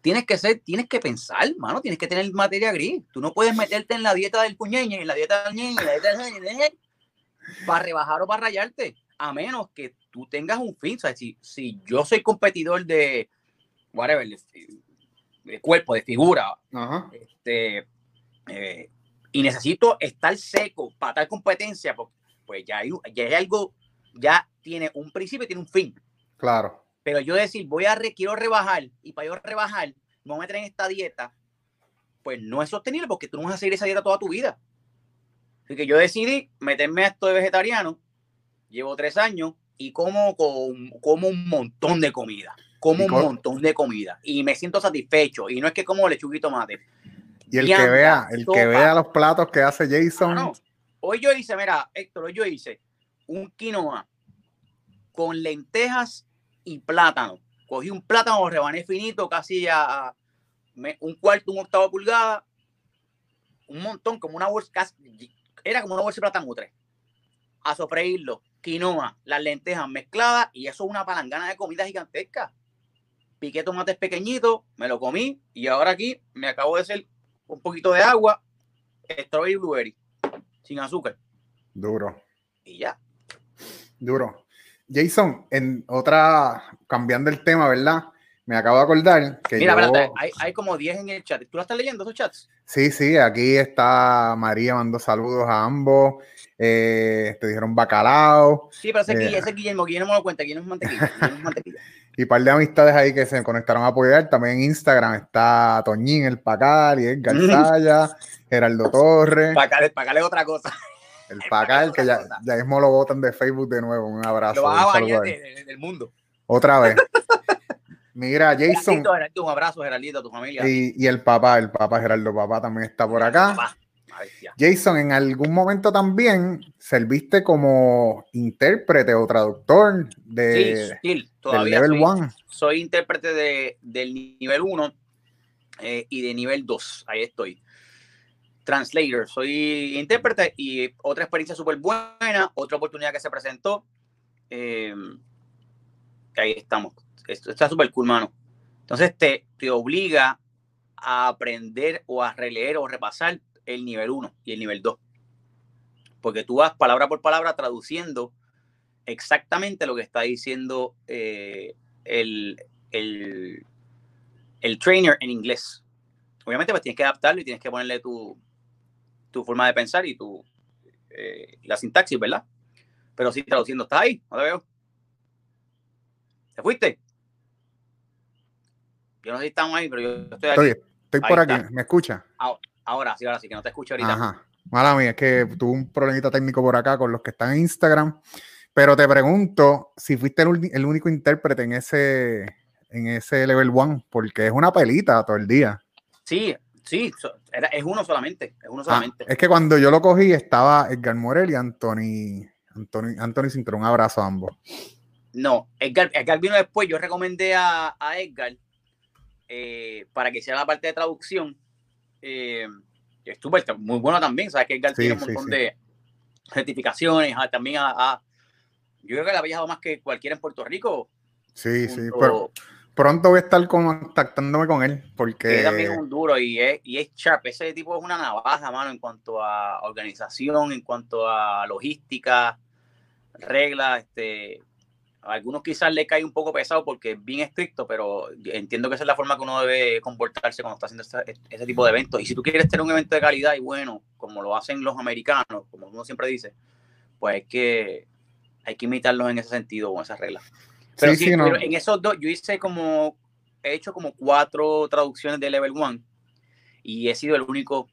tienes que ser, tienes que pensar, mano, tienes que tener materia gris. Tú no puedes meterte en la dieta del puñeño, en la dieta del ñeñe, en la dieta del para rebajar o para rayarte, a menos que tú tengas un fin. O sea, si, si yo soy competidor de, whatever, de, cuerpo, de figura, este, eh, y necesito estar seco para tal competencia, pues, pues ya, hay, ya hay algo, ya tiene un principio y tiene un fin. Claro. Pero yo decir, voy a, re, quiero rebajar, y para yo rebajar, me voy a meter en esta dieta, pues no es sostenible porque tú no vas a seguir esa dieta toda tu vida. Así que yo decidí meterme a esto de vegetariano, llevo tres años y como, como un montón de comida, como un montón de comida y me siento satisfecho y no es que como lechuguito mate. Y el que vea, el que vea los platos que hace Jason. Hoy yo hice, mira, Héctor, hoy yo hice un quinoa con lentejas y plátano. Cogí un plátano, rebané finito, casi a, un cuarto, un octavo pulgada, un montón, como una bolsa, era como una bolsa de plátano tres. A sofreírlo, quinoa, las lentejas mezcladas y eso es una palangana de comida gigantesca. Piqué tomates pequeñitos, me lo comí y ahora aquí me acabo de hacer un poquito de agua, strawberry blueberry, sin azúcar. Duro. Y ya. Duro. Jason, en otra, cambiando el tema, ¿verdad? Me acabo de acordar que. Mira, espérate, hay, hay, como 10 en el chat. ¿Tú lo estás leyendo esos chats? Sí, sí, aquí está María, mandó saludos a ambos. Eh, te dijeron bacalao. Sí, pero ese, eh, ese Guillermo, Guillermo lo cuenta, Guillermo es mantequilla. Guillermo es mantequilla. [laughs] y un par de amistades ahí que se conectaron a apoyar. También en Instagram está Toñín, el Pacal, y Edgar [laughs] Saya, Geraldo Torres. Pacal, Pacal es otra cosa. El Pacal, que ya, ya mismo lo votan de Facebook de nuevo. Un abrazo. Lo vas a bañar del mundo. Otra vez. [laughs] Mira, Jason. un abrazo, Geraldito, a tu familia. Y, y, el papá, el papá Geraldo Papá también está por acá. Jason, en algún momento también serviste como intérprete o traductor de, sí, todavía del level 1. Soy, intérprete de, del nivel 1 eh, y de nivel 2. Ahí estoy. Translator, soy intérprete y otra experiencia súper buena, otra oportunidad que se presentó. Eh, ahí estamos. Esto está súper cool, mano. Entonces te, te obliga a aprender o a releer o repasar el nivel 1 y el nivel 2. Porque tú vas palabra por palabra traduciendo exactamente lo que está diciendo eh, el, el, el, trainer en inglés. Obviamente, pues tienes que adaptarlo y tienes que ponerle tu, tu forma de pensar y tu, eh, la sintaxis, ¿verdad? Pero sí, traduciendo, está ahí, no te veo. ¿Te fuiste? Yo no sé si estamos ahí, pero yo estoy aquí. Estoy, por aquí, ¿me escucha? Ahora, sí, ahora sí, que no te escucho ahorita. Ajá. Mala mía, es que tuve un problemita técnico por acá con los que están en Instagram. Pero te pregunto si fuiste el, único intérprete en ese, en ese level one, porque es una pelita todo el día. Sí, sí, es uno solamente, es uno ah, solamente. es que cuando yo lo cogí estaba Edgar Morel y Anthony, Anthony, Anthony Cinturón. Un abrazo a ambos. No, Edgar, Edgar vino después. Yo recomendé a, a Edgar eh, para que hiciera la parte de traducción eh, estuvo muy bueno también, sabes que Edgar tiene un montón de certificaciones, ah, también a, yo creo que le ha viajado más que cualquiera en Puerto Rico. Sí, sí, pero pronto voy a estar contactándome con él porque... Es también un duro y es, y es sharp, ese tipo es una navaja, mano, en cuanto a organización, en cuanto a logística, reglas, este, algunos quizás le cae un poco pesado porque es bien estricto, pero entiendo que esa es la forma que uno debe comportarse cuando está haciendo ese, tipo de eventos. Y si tú quieres tener un evento de calidad y bueno, como lo hacen los americanos, como uno siempre dice, pues es que hay que imitarlos en ese sentido, con esas reglas. Pero sí, en esos dos, yo hice como he hecho como cuatro traducciones de Level 1 y he sido el único,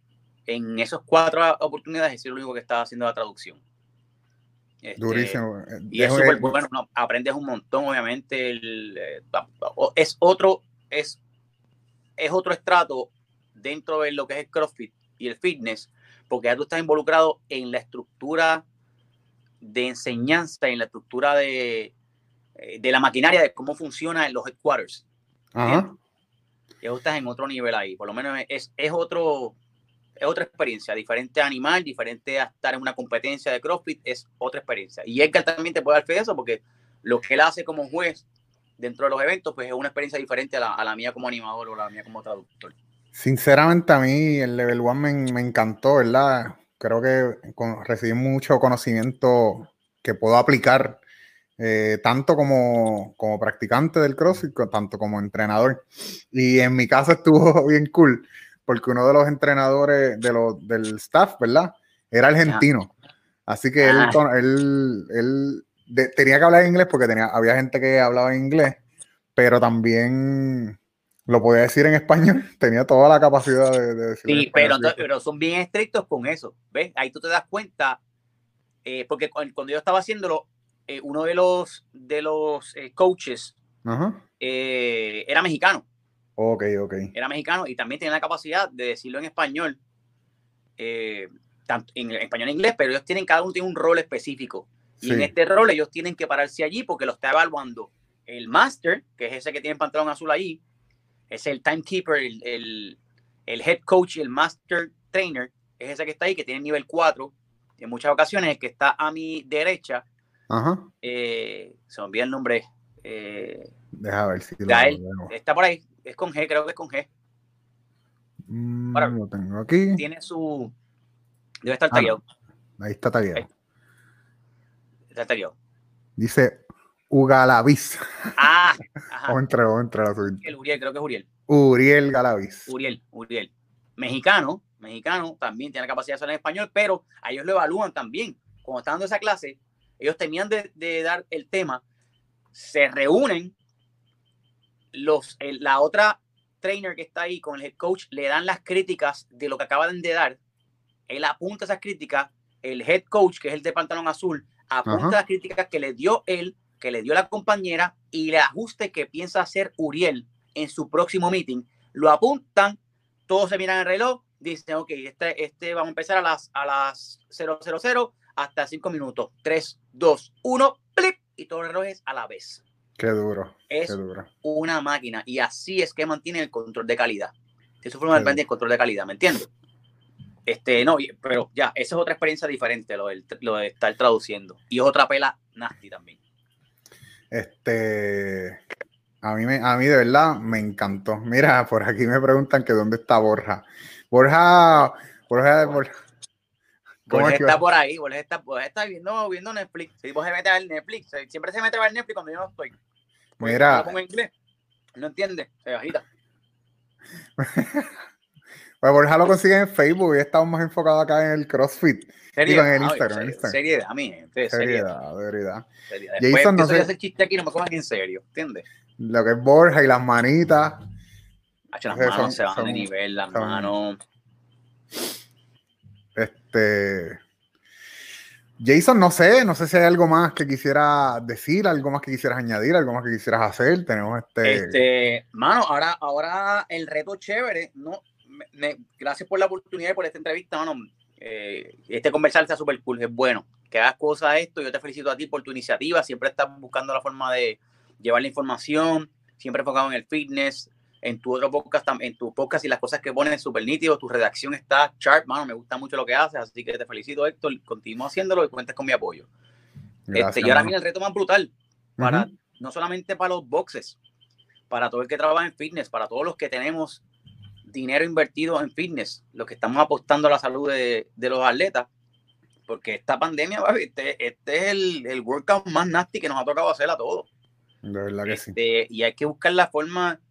en esas cuatro oportunidades, he sido el único que estaba haciendo la traducción. Este, Durísimo. Y es súper bueno, aprendes un montón, obviamente. Eh, es otro, es, es otro estrato dentro de lo que es el CrossFit y el fitness, porque ya tú estás involucrado en la estructura de enseñanza, en la estructura de, eh, de la maquinaria, de cómo funciona en los headquarters. Ajá. Ya estás en otro nivel ahí, por lo menos es, es otro, es otra experiencia, diferente a animal, diferente a estar en una competencia de CrossFit, es otra experiencia. Y Edgar también te puede dar fe de eso, porque lo que él hace como juez dentro de los eventos, pues es una experiencia diferente a la, a la mía como animador o la mía como traductor. Sinceramente a mí el Level 1 me, me, encantó, ¿verdad? Creo que recibí mucho conocimiento que puedo aplicar eh, tanto como, como practicante del CrossFit, tanto como entrenador. Y en mi caso estuvo [laughs] bien cool porque uno de los entrenadores de los, del staff, ¿verdad? Era argentino. Así que él, ah. él, tenía que hablar inglés porque tenía, había gente que hablaba inglés, pero también lo podía decir en español, [laughs] tenía toda la capacidad de, decir. Sí, pero, pero son bien estrictos con eso, ¿ves? Ahí tú te das cuenta, eh, porque cuando yo estaba haciéndolo, eh, uno de los, de los eh, coaches era mexicano. Ok, ok. Era mexicano y también tenía la capacidad de decirlo en español, eh, tanto en español e inglés, pero ellos tienen, cada uno tiene un rol específico. Y en este rol ellos tienen que pararse allí porque lo está evaluando el master, que es ese que tiene el pantalón azul ahí, es el timekeeper, el, el, el head coach y el master trainer, es ese que está ahí, que tiene nivel 4. En muchas ocasiones el que está a mi derecha, eh, se me olvida el nombre. Eh, Deja ver si lo está por ahí, es con G, creo que es con G. Mm, lo tengo aquí. Tiene su. Debe estar ah, tagueado. ahí está tagueado. Está tagueado. Dice Ugalavis. Ah, o entre, o entre la Uriel, Uriel, creo que es Uriel. Uriel Galavis. Uriel, Uriel. Mexicano, mexicano, también tiene la capacidad de hablar en español, pero a ellos lo evalúan también. Cuando están dando esa clase, ellos tenían de, de dar el tema, se reúnen los, la otra trainer que está ahí con el head coach le dan las críticas de lo que acaban de dar. Él apunta esas críticas. El head coach, que es el de pantalón azul, apunta las críticas que le dio él, que le dio la compañera y le ajuste que piensa hacer Uriel en su próximo meeting. Lo apuntan, todos se miran el reloj, dicen, ok, este, este vamos a empezar a las, a las 000 hasta 5 minutos. 3, 2, 1, plip, y todos los relojes a la vez. Qué duro. Es una máquina y así es que mantiene el control de calidad. Eso forma depende del control de calidad, ¿me entiendes? Este, no, pero ya, esa es otra experiencia diferente, lo, de estar traduciendo. Y es otra pela nasty también. Este, a mí, me, a mí de verdad me encantó. Mira, por aquí me preguntan que dónde está Borja. Borja, Borja, Borja. Borja está por ahí, Borja está, está viendo, viendo Netflix. Si vos se mete a ver Netflix, siempre se mete a ver Netflix cuando yo no estoy. Mira. Lo pongo en inglés. No entiende, se agita. [laughs] pues Borja lo consigue en Facebook y estamos más enfocados acá en el CrossFit. Digo, en Instagram. en Instagram. Seriedad, a mí, seriedad, de verdad. Seriedad. Después Jason, no sé, chiste aquí no me cojan en serio, ¿entiendes? Lo que es Borja y las manitas. las manos se van de nivel, las manos. Este. Jason, no sé, no sé si hay algo más que quisiera decir, algo más que quisieras añadir, algo más que quisieras hacer. Tenemos este. Este, mano, ahora, ahora el reto chévere, ¿no? gracias por la oportunidad y por esta entrevista, mano. Eh, este conversar está súper cool, es bueno. Que hagas cosas esto, yo te felicito a ti por tu iniciativa, siempre estás buscando la forma de llevar la información, siempre enfocado en el fitness, en tu otro podcast, en tu podcast y las cosas que pones súper nítido, tu redacción está sharp, mano, me gusta mucho lo que haces, así que te felicito, Héctor, continúa haciéndolo y cuentes con mi apoyo. este, y ahora viene el reto más brutal, para, no solamente para los boxes, para todo el que trabaja en fitness, para todos los que tenemos dinero invertido en fitness, los que estamos apostando a la salud de, de los atletas, porque esta pandemia, este, este es el, el, workout más nasty que nos ha tocado hacer a todos. De verdad que sí. Este, y hay que buscar la forma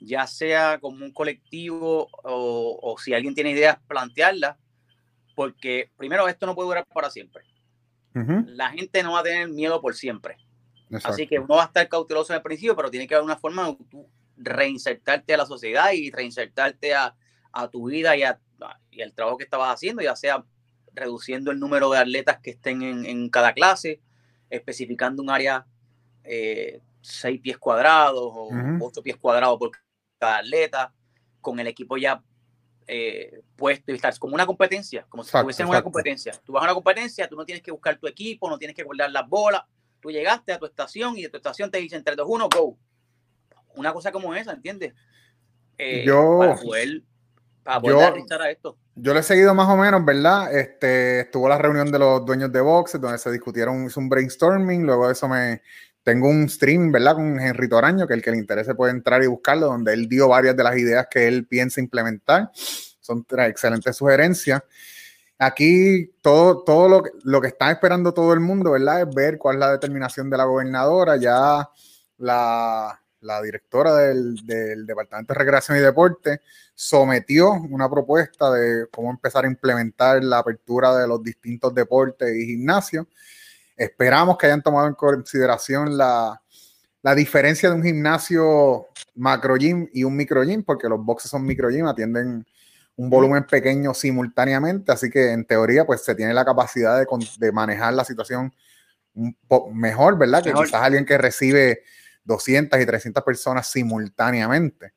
ya sea como un colectivo o, si alguien tiene ideas, plantearlas, porque primero esto no puede durar para siempre. La gente no va a tener miedo por siempre. Así que uno va a estar cauteloso en el principio, pero tiene que haber una forma de tú reinsertarte a la sociedad y reinsertarte a, tu vida y, y al trabajo que estabas haciendo, ya sea reduciendo el número de atletas que estén en, cada clase, especificando un área eh, seis pies cuadrados o ocho pies cuadrados por cada atleta, con el equipo ya eh, puesto y estar como una competencia, como si estuviese en una competencia. Tú vas a una competencia, tú no tienes que buscar tu equipo, no tienes que guardar las bolas, tú llegaste a tu estación y de tu estación te dicen 3, 2, 1, go. Una cosa como esa, ¿entiendes? Eh, yo, para poder, para poder yo, a esto. Yo lo he seguido más o menos, ¿verdad? Este, estuvo la reunión de los dueños de boxes donde se discutieron, hizo un brainstorming, luego de eso me tengo un stream, ¿verdad? Con Henry Toraño, que el que le interese puede entrar y buscarlo, donde él dio varias de las ideas que él piensa implementar. Son excelentes sugerencias. Aquí todo, todo lo, lo que está esperando todo el mundo, ¿verdad? Es ver cuál es la determinación de la gobernadora. Ya la, la directora del, Departamento de Recreación y Deporte sometió una propuesta de cómo empezar a implementar la apertura de los distintos deportes y gimnasios. Esperamos que hayan tomado en consideración la, diferencia de un gimnasio macro gym y un micro gym, porque los boxes son micro gym, atienden un volumen pequeño simultáneamente, así que en teoría pues se tiene la capacidad de, manejar la situación un mejor, ¿verdad? Que quizás alguien que recibe 200 y 300 personas simultáneamente.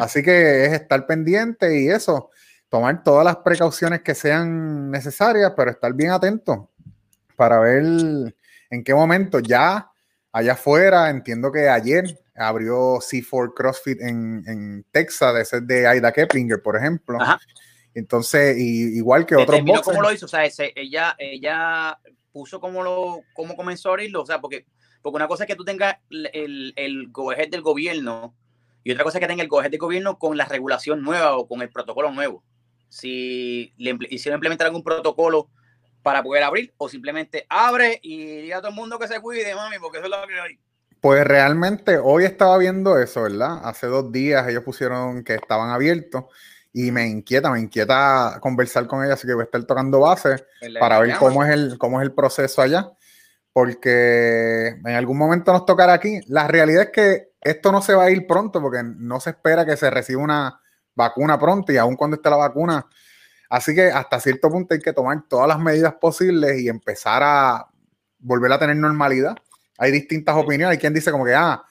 Así que es estar pendiente y eso, tomar todas las precauciones que sean necesarias, pero estar bien atento para ver en qué momento ya allá afuera, entiendo que ayer abrió C4 CrossFit en, Texas, de ser de Aida Keplinger, por ejemplo. Entonces, igual que otros ¿Cómo lo hizo? O sea, ella, ella puso cómo, lo, cómo comenzó a abrirlo, o sea, porque porque una cosa es que tú tengas el, el del gobierno y otra cosa es que tenga el gobierno del gobierno con la regulación nueva o con el protocolo nuevo. Si le hicieron implementar algún protocolo para poder abrir o simplemente abre y diga a todo el mundo que se cuide, mami, porque eso es lo que hay. Pues realmente hoy estaba viendo eso, ¿verdad? Hace dos días ellos pusieron que estaban abiertos y me inquieta, me inquieta conversar con ella, así que voy a estar tocando base para ver cómo es, el, cómo es el proceso allá porque en algún momento nos tocará aquí. La realidad es que esto no se va a ir pronto porque no se espera que se reciba una vacuna pronto y aún cuando esté la vacuna. Así que hasta cierto punto hay que tomar todas las medidas posibles y empezar a volver a tener normalidad. Hay distintas opiniones. Hay quien dice como que, ah,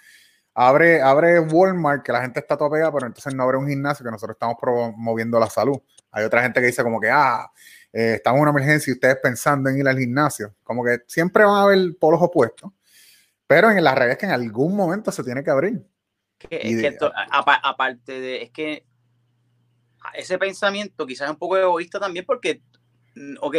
abre, abre Walmart, que la gente está toda pegada, pero entonces no abre un gimnasio que nosotros estamos promoviendo la salud. Hay otra gente que dice como que, ah, eh, estamos en una emergencia y ustedes pensando en ir al gimnasio. Como que siempre van a haber polos opuestos, pero en la realidad es que en algún momento se tiene que abrir. aparte de, es que ese pensamiento quizás es un poco egoísta también porque, mm, ok,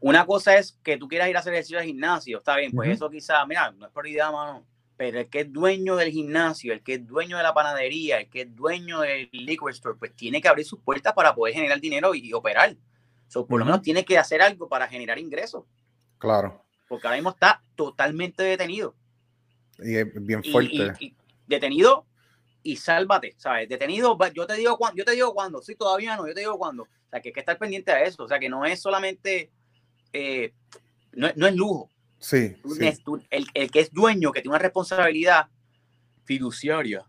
una cosa es que tú quieras ir a hacer ejercicio al gimnasio, está bien, pues eso quizás, mira, no es prioridad, mano, pero el que es dueño del gimnasio, el que es dueño de la panadería, el que es dueño del liquor store, pues tiene que abrir sus puertas para poder generar dinero y operar por lo menos tiene que hacer algo para generar ingresos. Claro. Porque ahora mismo está totalmente detenido. Y es bien fuerte. detenido y sálvate, ¿sabes? Detenido, yo te digo cuándo, yo te digo cuándo, sí, todavía no, yo te digo cuándo. O sea, que hay que estar pendiente a eso, o sea, que no es solamente, eh, no, es lujo. Sí. el, el, que es dueño, que tiene una responsabilidad fiduciaria,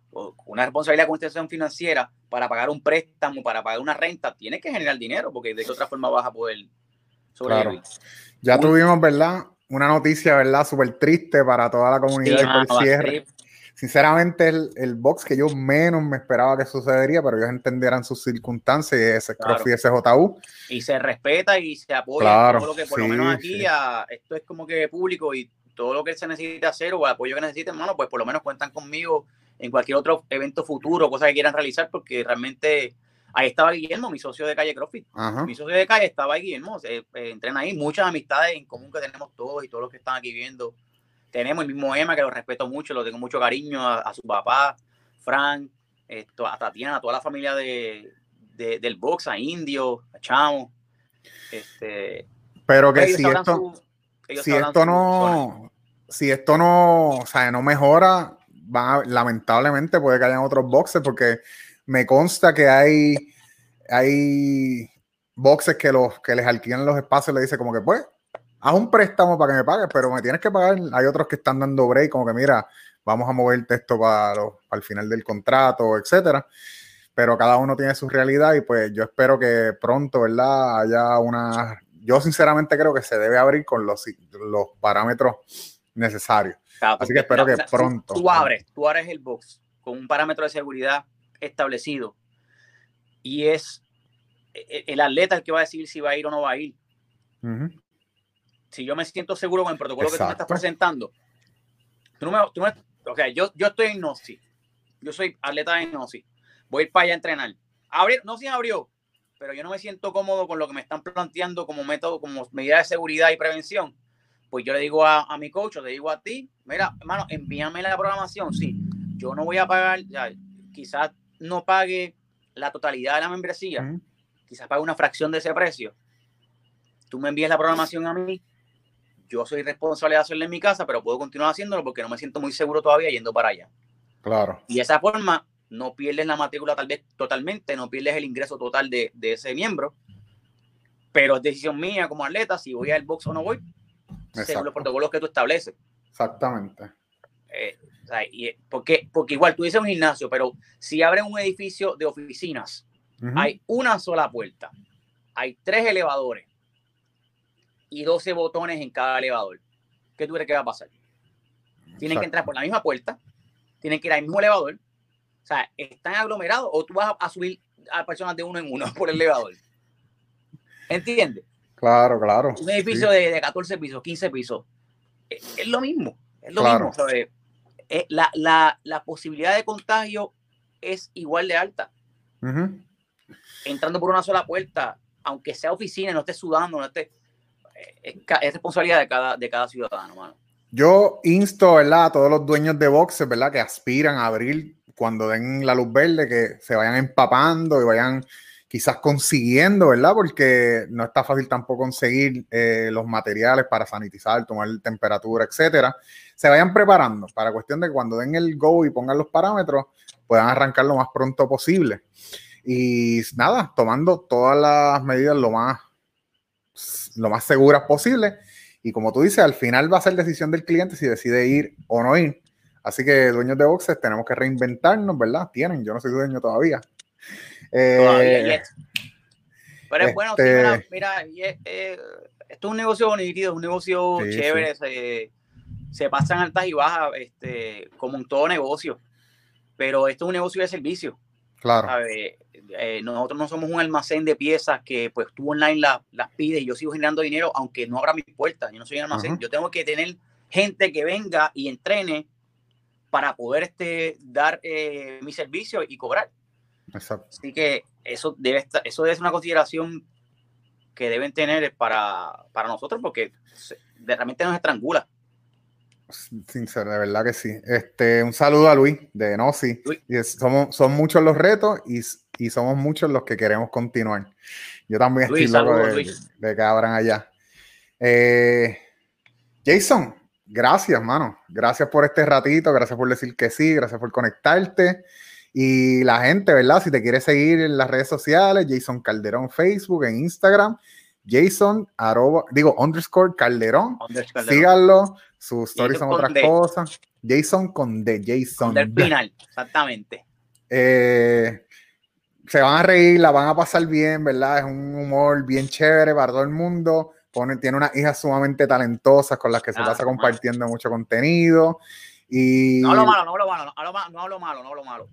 una responsabilidad con institución financiera para pagar un préstamo, para pagar una renta, tienes que generar dinero, porque de otra forma vas a poder sobrevivir. Ya tuvimos, ¿verdad? Una noticia, ¿verdad? Súper triste para toda la comunidad sí, cierre. Sinceramente, el, el, box que yo menos me esperaba que sucedería, pero ellos entenderán sus circunstancias y ese claro. y. Y se respeta y se apoya todo lo que por lo menos aquí esto es como que público y todo lo que se necesite hacer o el apoyo que necesiten, hermano, pues por lo menos cuentan conmigo en cualquier otro evento futuro, cosa que quieran realizar, porque realmente ahí estaba Guillermo, mi socio de calle CrossFit. Mi socio de calle estaba ahí, Guillermo. Eh, entrena ahí muchas amistades en común que tenemos todos y todos los que están aquí viendo. Tenemos el mismo Emma, que lo respeto mucho, lo tengo mucho cariño a, su papá, Frank, esto, a Tatiana, a toda la familia de, del box, a Indio, a Chamo. Este, Pero que si esto, si esto no, si esto no, o sea, no mejora, lamentablemente puede que hayan otros boxes porque me consta que hay, hay boxes que los que les alquilan los espacios le dice como que pues haz un préstamo para que me pagues, pero me tienes que pagar. Hay otros que están dando break, como que mira, vamos a moverte esto para, para el final del contrato, etcétera. Pero cada uno tiene su realidad y pues yo espero que pronto, ¿verdad? Haya una... Yo sinceramente creo que se debe abrir con los, los parámetros necesarios. Así que espero que pronto. Tú, abres, tú abres el box con un parámetro de seguridad establecido y es e, e, el atleta el que va a decidir si va a ir o no va a ir. Si yo me siento seguro con el protocolo que tú me estás presentando, tú no me, tú yo, yo estoy en NOSI, yo soy atleta en NOSI, voy para allá a entrenar. Abrir, no se abrió, pero yo no me siento cómodo con lo que me están planteando como método, como medida de seguridad y prevención. Pues yo le digo a, a mi coach, le digo a ti, mira, hermano, envíame la programación. Sí, yo no voy a pagar, ya, quizás no pague la totalidad de la membresía, quizás pague una fracción de ese precio. Tú me envías la programación a mí, yo soy responsable de hacerlo en mi casa, pero puedo continuar haciéndolo porque no me siento muy seguro todavía yendo para allá. Claro. Y de esa forma no pierdes la matrícula tal vez totalmente, no pierdes el ingreso total de, de ese miembro, pero es decisión mía como atleta si voy al box o no voy, según los protocolos que tú estableces. Exactamente. Eh, eh, porque, porque igual tú dices un gimnasio, pero si abren un edificio de oficinas, hay una sola puerta, hay tres elevadores y 12 botones en cada elevador. ¿Qué tú crees que va a pasar? Tienen que entrar por la misma puerta, tienen que ir al mismo elevador. O sea, ¿están aglomerados o tú vas a, subir a personas de uno en uno [laughs] por el elevador? ¿Entiendes? Claro, claro. Un edificio de, de, 14 pisos, 15 pisos. Es, lo mismo. Es lo mismo. Eh, la, la, la, posibilidad de contagio es igual de alta. Entrando por una sola puerta, aunque sea oficina, no esté sudando, no esté. Eh, es, responsabilidad de cada, de cada ciudadano, mano. Yo insto, ¿verdad? A todos los dueños de boxes, ¿verdad? Que aspiran a abrir cuando den la luz verde, que se vayan empapando y vayan quizás consiguiendo, ¿verdad? Porque no está fácil tampoco conseguir eh, los materiales para sanitizar, tomar temperatura, etcétera. Se vayan preparando para cuestión de que cuando den el go y pongan los parámetros, puedan arrancar lo más pronto posible. Y nada, tomando todas las medidas lo más, lo más seguras posible. Y como tú dices, al final va a ser decisión del cliente si decide ir o no ir. Así que dueños de boxes tenemos que reinventarnos, ¿verdad? Tienen, yo no soy dueño todavía. Eh, Pero es bueno, este mira, eh, esto es un negocio bonito, es un negocio chévere, Se, se, pasan altas y bajas, este, como en todo negocio. Pero esto es un negocio de servicio. Claro. Eh, nosotros no somos un almacén de piezas que pues tú online las pides y yo sigo generando dinero aunque no abra mis puertas. Yo no soy un almacén. Yo tengo que tener gente que venga y entrene para poder este, dar mi servicio y cobrar. Así que eso debe, estar, eso es una consideración que deben tener para, para nosotros porque realmente nos estrangula. Sincero, de verdad que sí. Este, un saludo a Luis de Nosi. somos, son muchos los retos y, y, somos muchos los que queremos continuar. Yo también estoy loco de, de, que abran allá. Eh, Jason, gracias, mano. Gracias por este ratito, gracias por decir que sí, gracias por conectarte. Y la gente, ¿verdad? Si te quiere seguir en las redes sociales, Jason Calderón Facebook, en Instagram, Jason, arroba, digo, underscore Calderón. Síganlo, sus stories son otras cosas. Jason con D, Jason. Del final, exactamente. Eh, se van a reír, la van a pasar bien, ¿verdad? Es un humor bien chévere para todo el mundo. Pone, tiene unas hijas sumamente talentosas con las que se pasa compartiendo mucho contenido. Y... No hablo malo, no hablo malo, no hablo malo, no hablo malo. No hablo malo.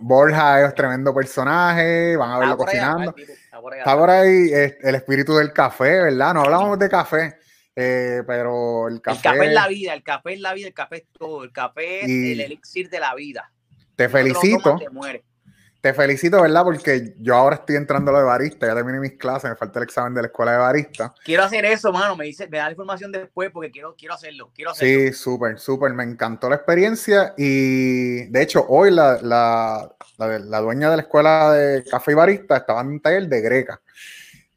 Borja es tremendo personaje, van a verlo cocinando. está, por ahí el espíritu del café, ¿verdad? No hablamos de café, eh, pero el café. El café es la vida, el café es la vida, el café es todo, el café es el elixir de la vida. Te felicito te felicito, ¿verdad? Porque yo ahora estoy entrando a lo de barista, ya terminé mis clases, me falta el examen de la escuela de barista. Quiero hacer eso, mano, me dice, me da la información después porque quiero, quiero hacerlo, quiero hacerlo. Sí, súper, súper, me encantó la experiencia y de hecho hoy la, la, la, dueña de la escuela de café y barista estaba en un taller de greca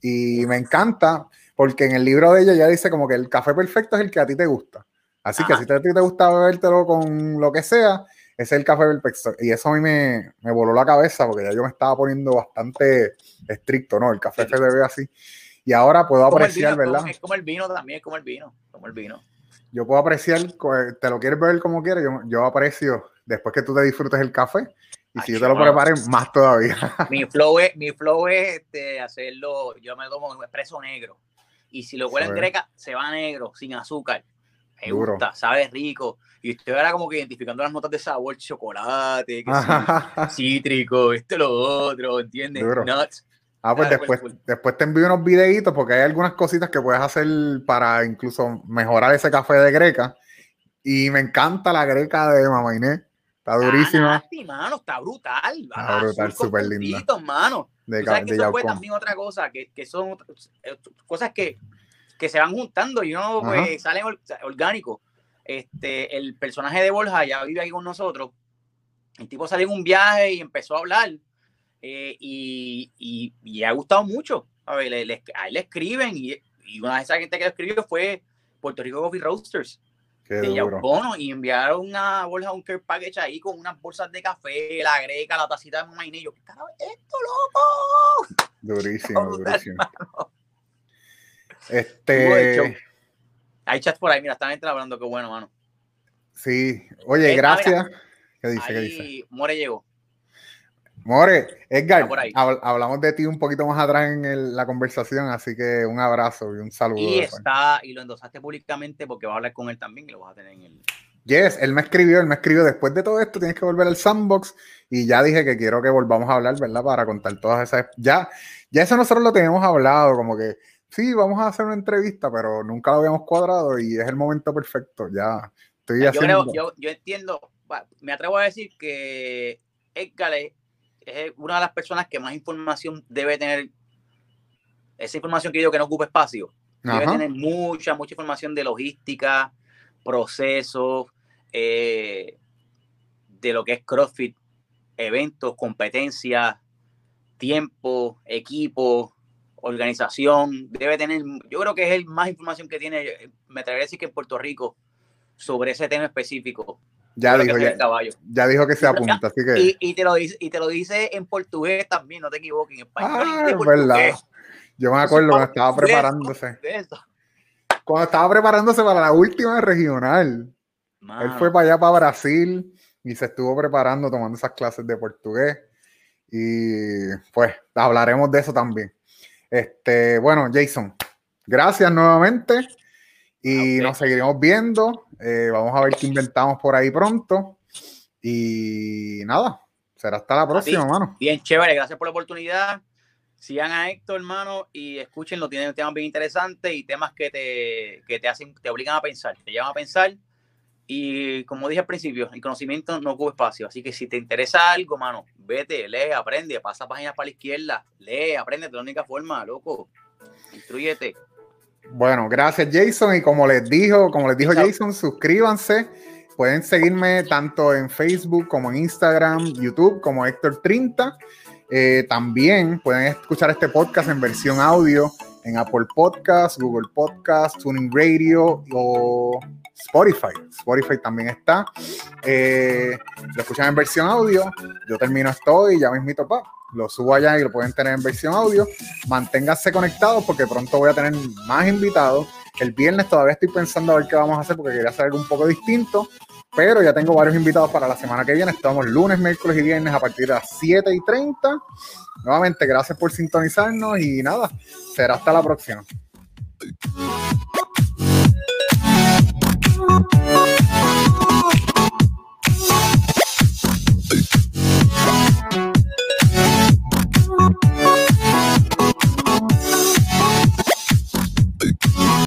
y me encanta porque en el libro de ella ya dice como que el café perfecto es el que a ti te gusta. Así que si a ti te gusta bebértelo con lo que sea, es el café perfecto. Y eso a mí me, me, voló la cabeza porque ya yo me estaba poniendo bastante estricto, ¿no? El café se debe así. y ahora puedo apreciar, ¿verdad? Es como el vino también, es como el vino, como el vino. Yo puedo apreciar, te lo quieres beber como quieras, yo, yo aprecio después que tú te disfrutes el café, y si yo te lo preparo, más todavía. [laughs] Mi flow es, mi flow es este, hacerlo, yo me tomo un expreso negro. Y si lo huele en greca, se va negro, sin azúcar. Me gusta, sabe rico. Y usted era como que identificando las notas de sabor, chocolate, [laughs] cítrico, esto, lo otro, ¿entiendes? Nuts. Ah, pues después, después te envío unos videitos porque hay algunas cositas que puedes hacer para incluso mejorar ese café de greca. Y me encanta la greca de Mamá Inés. Está durísima. mano, está brutal. Está brutal, súper linda. mano. De, sabes que eso fue también otra cosa, que, que, son eh, cosas que, que se van juntando y uno pues, salen orgánico. Este, el personaje de Borja ya vive aquí con nosotros. El tipo salió en un viaje y empezó a hablar. Eh, y, y, y, ha gustado mucho. A, ver, le, a él le escriben y, y una de esas gente que le escribió fue Puerto Rico Coffee Roasters de bono y enviaron una bolsa, un care package ahí con unas bolsas de café, la greca, la tacita de maíz. Y yo, ¿qué carajo esto, loco? Durísimo, [laughs] durísimo. Este. Hay chats por ahí, mira, están hablando, qué bueno, mano. Sí, oye, gracias. ¿Qué dice? ¿Qué dice? More llegó. More, Edgar, hablamos de ti un poquito más atrás en la conversación, así que un abrazo y un saludo. Y está, y lo endosaste públicamente porque va a hablar con él también y lo vas a tener en el. Yes, él me escribió, él me escribió después de todo esto, tienes que volver al sandbox y ya dije que quiero que volvamos a hablar, ¿verdad? Para contar todas esas. Ya, ya eso nosotros lo teníamos hablado, como que sí, vamos a hacer una entrevista, pero nunca lo habíamos cuadrado y es el momento perfecto. Ya estoy haciendo. Yo, creo, yo, yo entiendo, me atrevo a decir que Edgar es una de las personas que más información debe tener. Esa información que digo que no ocupa espacio. Debe tener mucha, mucha información de logística, procesos, eh, de lo que es CrossFit, eventos, competencias, tiempo, equipo, organización. Debe tener, yo creo que es el más información que tiene, me atrevería a decir que en Puerto Rico, sobre ese tema específico. Ya dijo, ya, dijo que se apunta, así que... Y, te lo dice, y te lo dice en portugués también, no te equivoques, en español. Ah, es verdad. Yo me acuerdo cuando estaba preparándose. Cuando estaba preparándose para la última regional. Él fue para allá, para Brasil, y se estuvo preparando, tomando esas clases de portugués. Y pues hablaremos de eso también. Este, bueno, Jason, gracias nuevamente. Y nos seguiremos viendo. Eh, vamos a ver qué inventamos por ahí pronto. Y nada, será hasta la próxima, hermano. Bien, chévere, gracias por la oportunidad. Sigan a Héctor, hermano, y escúchenlo. Tienen temas bien interesantes y temas que te, que te hacen, te obligan a pensar, te llevan a pensar. Y como dije al principio, el conocimiento no ocupa espacio. Así que si te interesa algo, mano, vete, lee, aprende, pasa páginas para la izquierda, lee, aprende de la única forma, loco. Instruyete. Bueno, gracias Jason. Y como les dijo, como les dijo Jason, suscríbanse. Pueden seguirme tanto en Facebook como en Instagram, YouTube, como Héctor30. Eh, también pueden escuchar este podcast en versión audio en Apple Podcasts, Google Podcasts, Tuning Radio o Spotify. Spotify también está. Eh, lo escuchan en versión audio. Yo termino esto y ya mismito, pa lo subo allá y lo pueden tener en versión audio. Manténganse conectados porque pronto voy a tener más invitados. El viernes todavía estoy pensando a ver qué vamos a hacer porque quería hacer algo un poco distinto, pero ya tengo varios invitados para la semana que viene. Estamos lunes, miércoles y viernes a partir de las 7 y 30. Nuevamente, gracias por sintonizarnos y nada, será hasta la próxima. Thank you.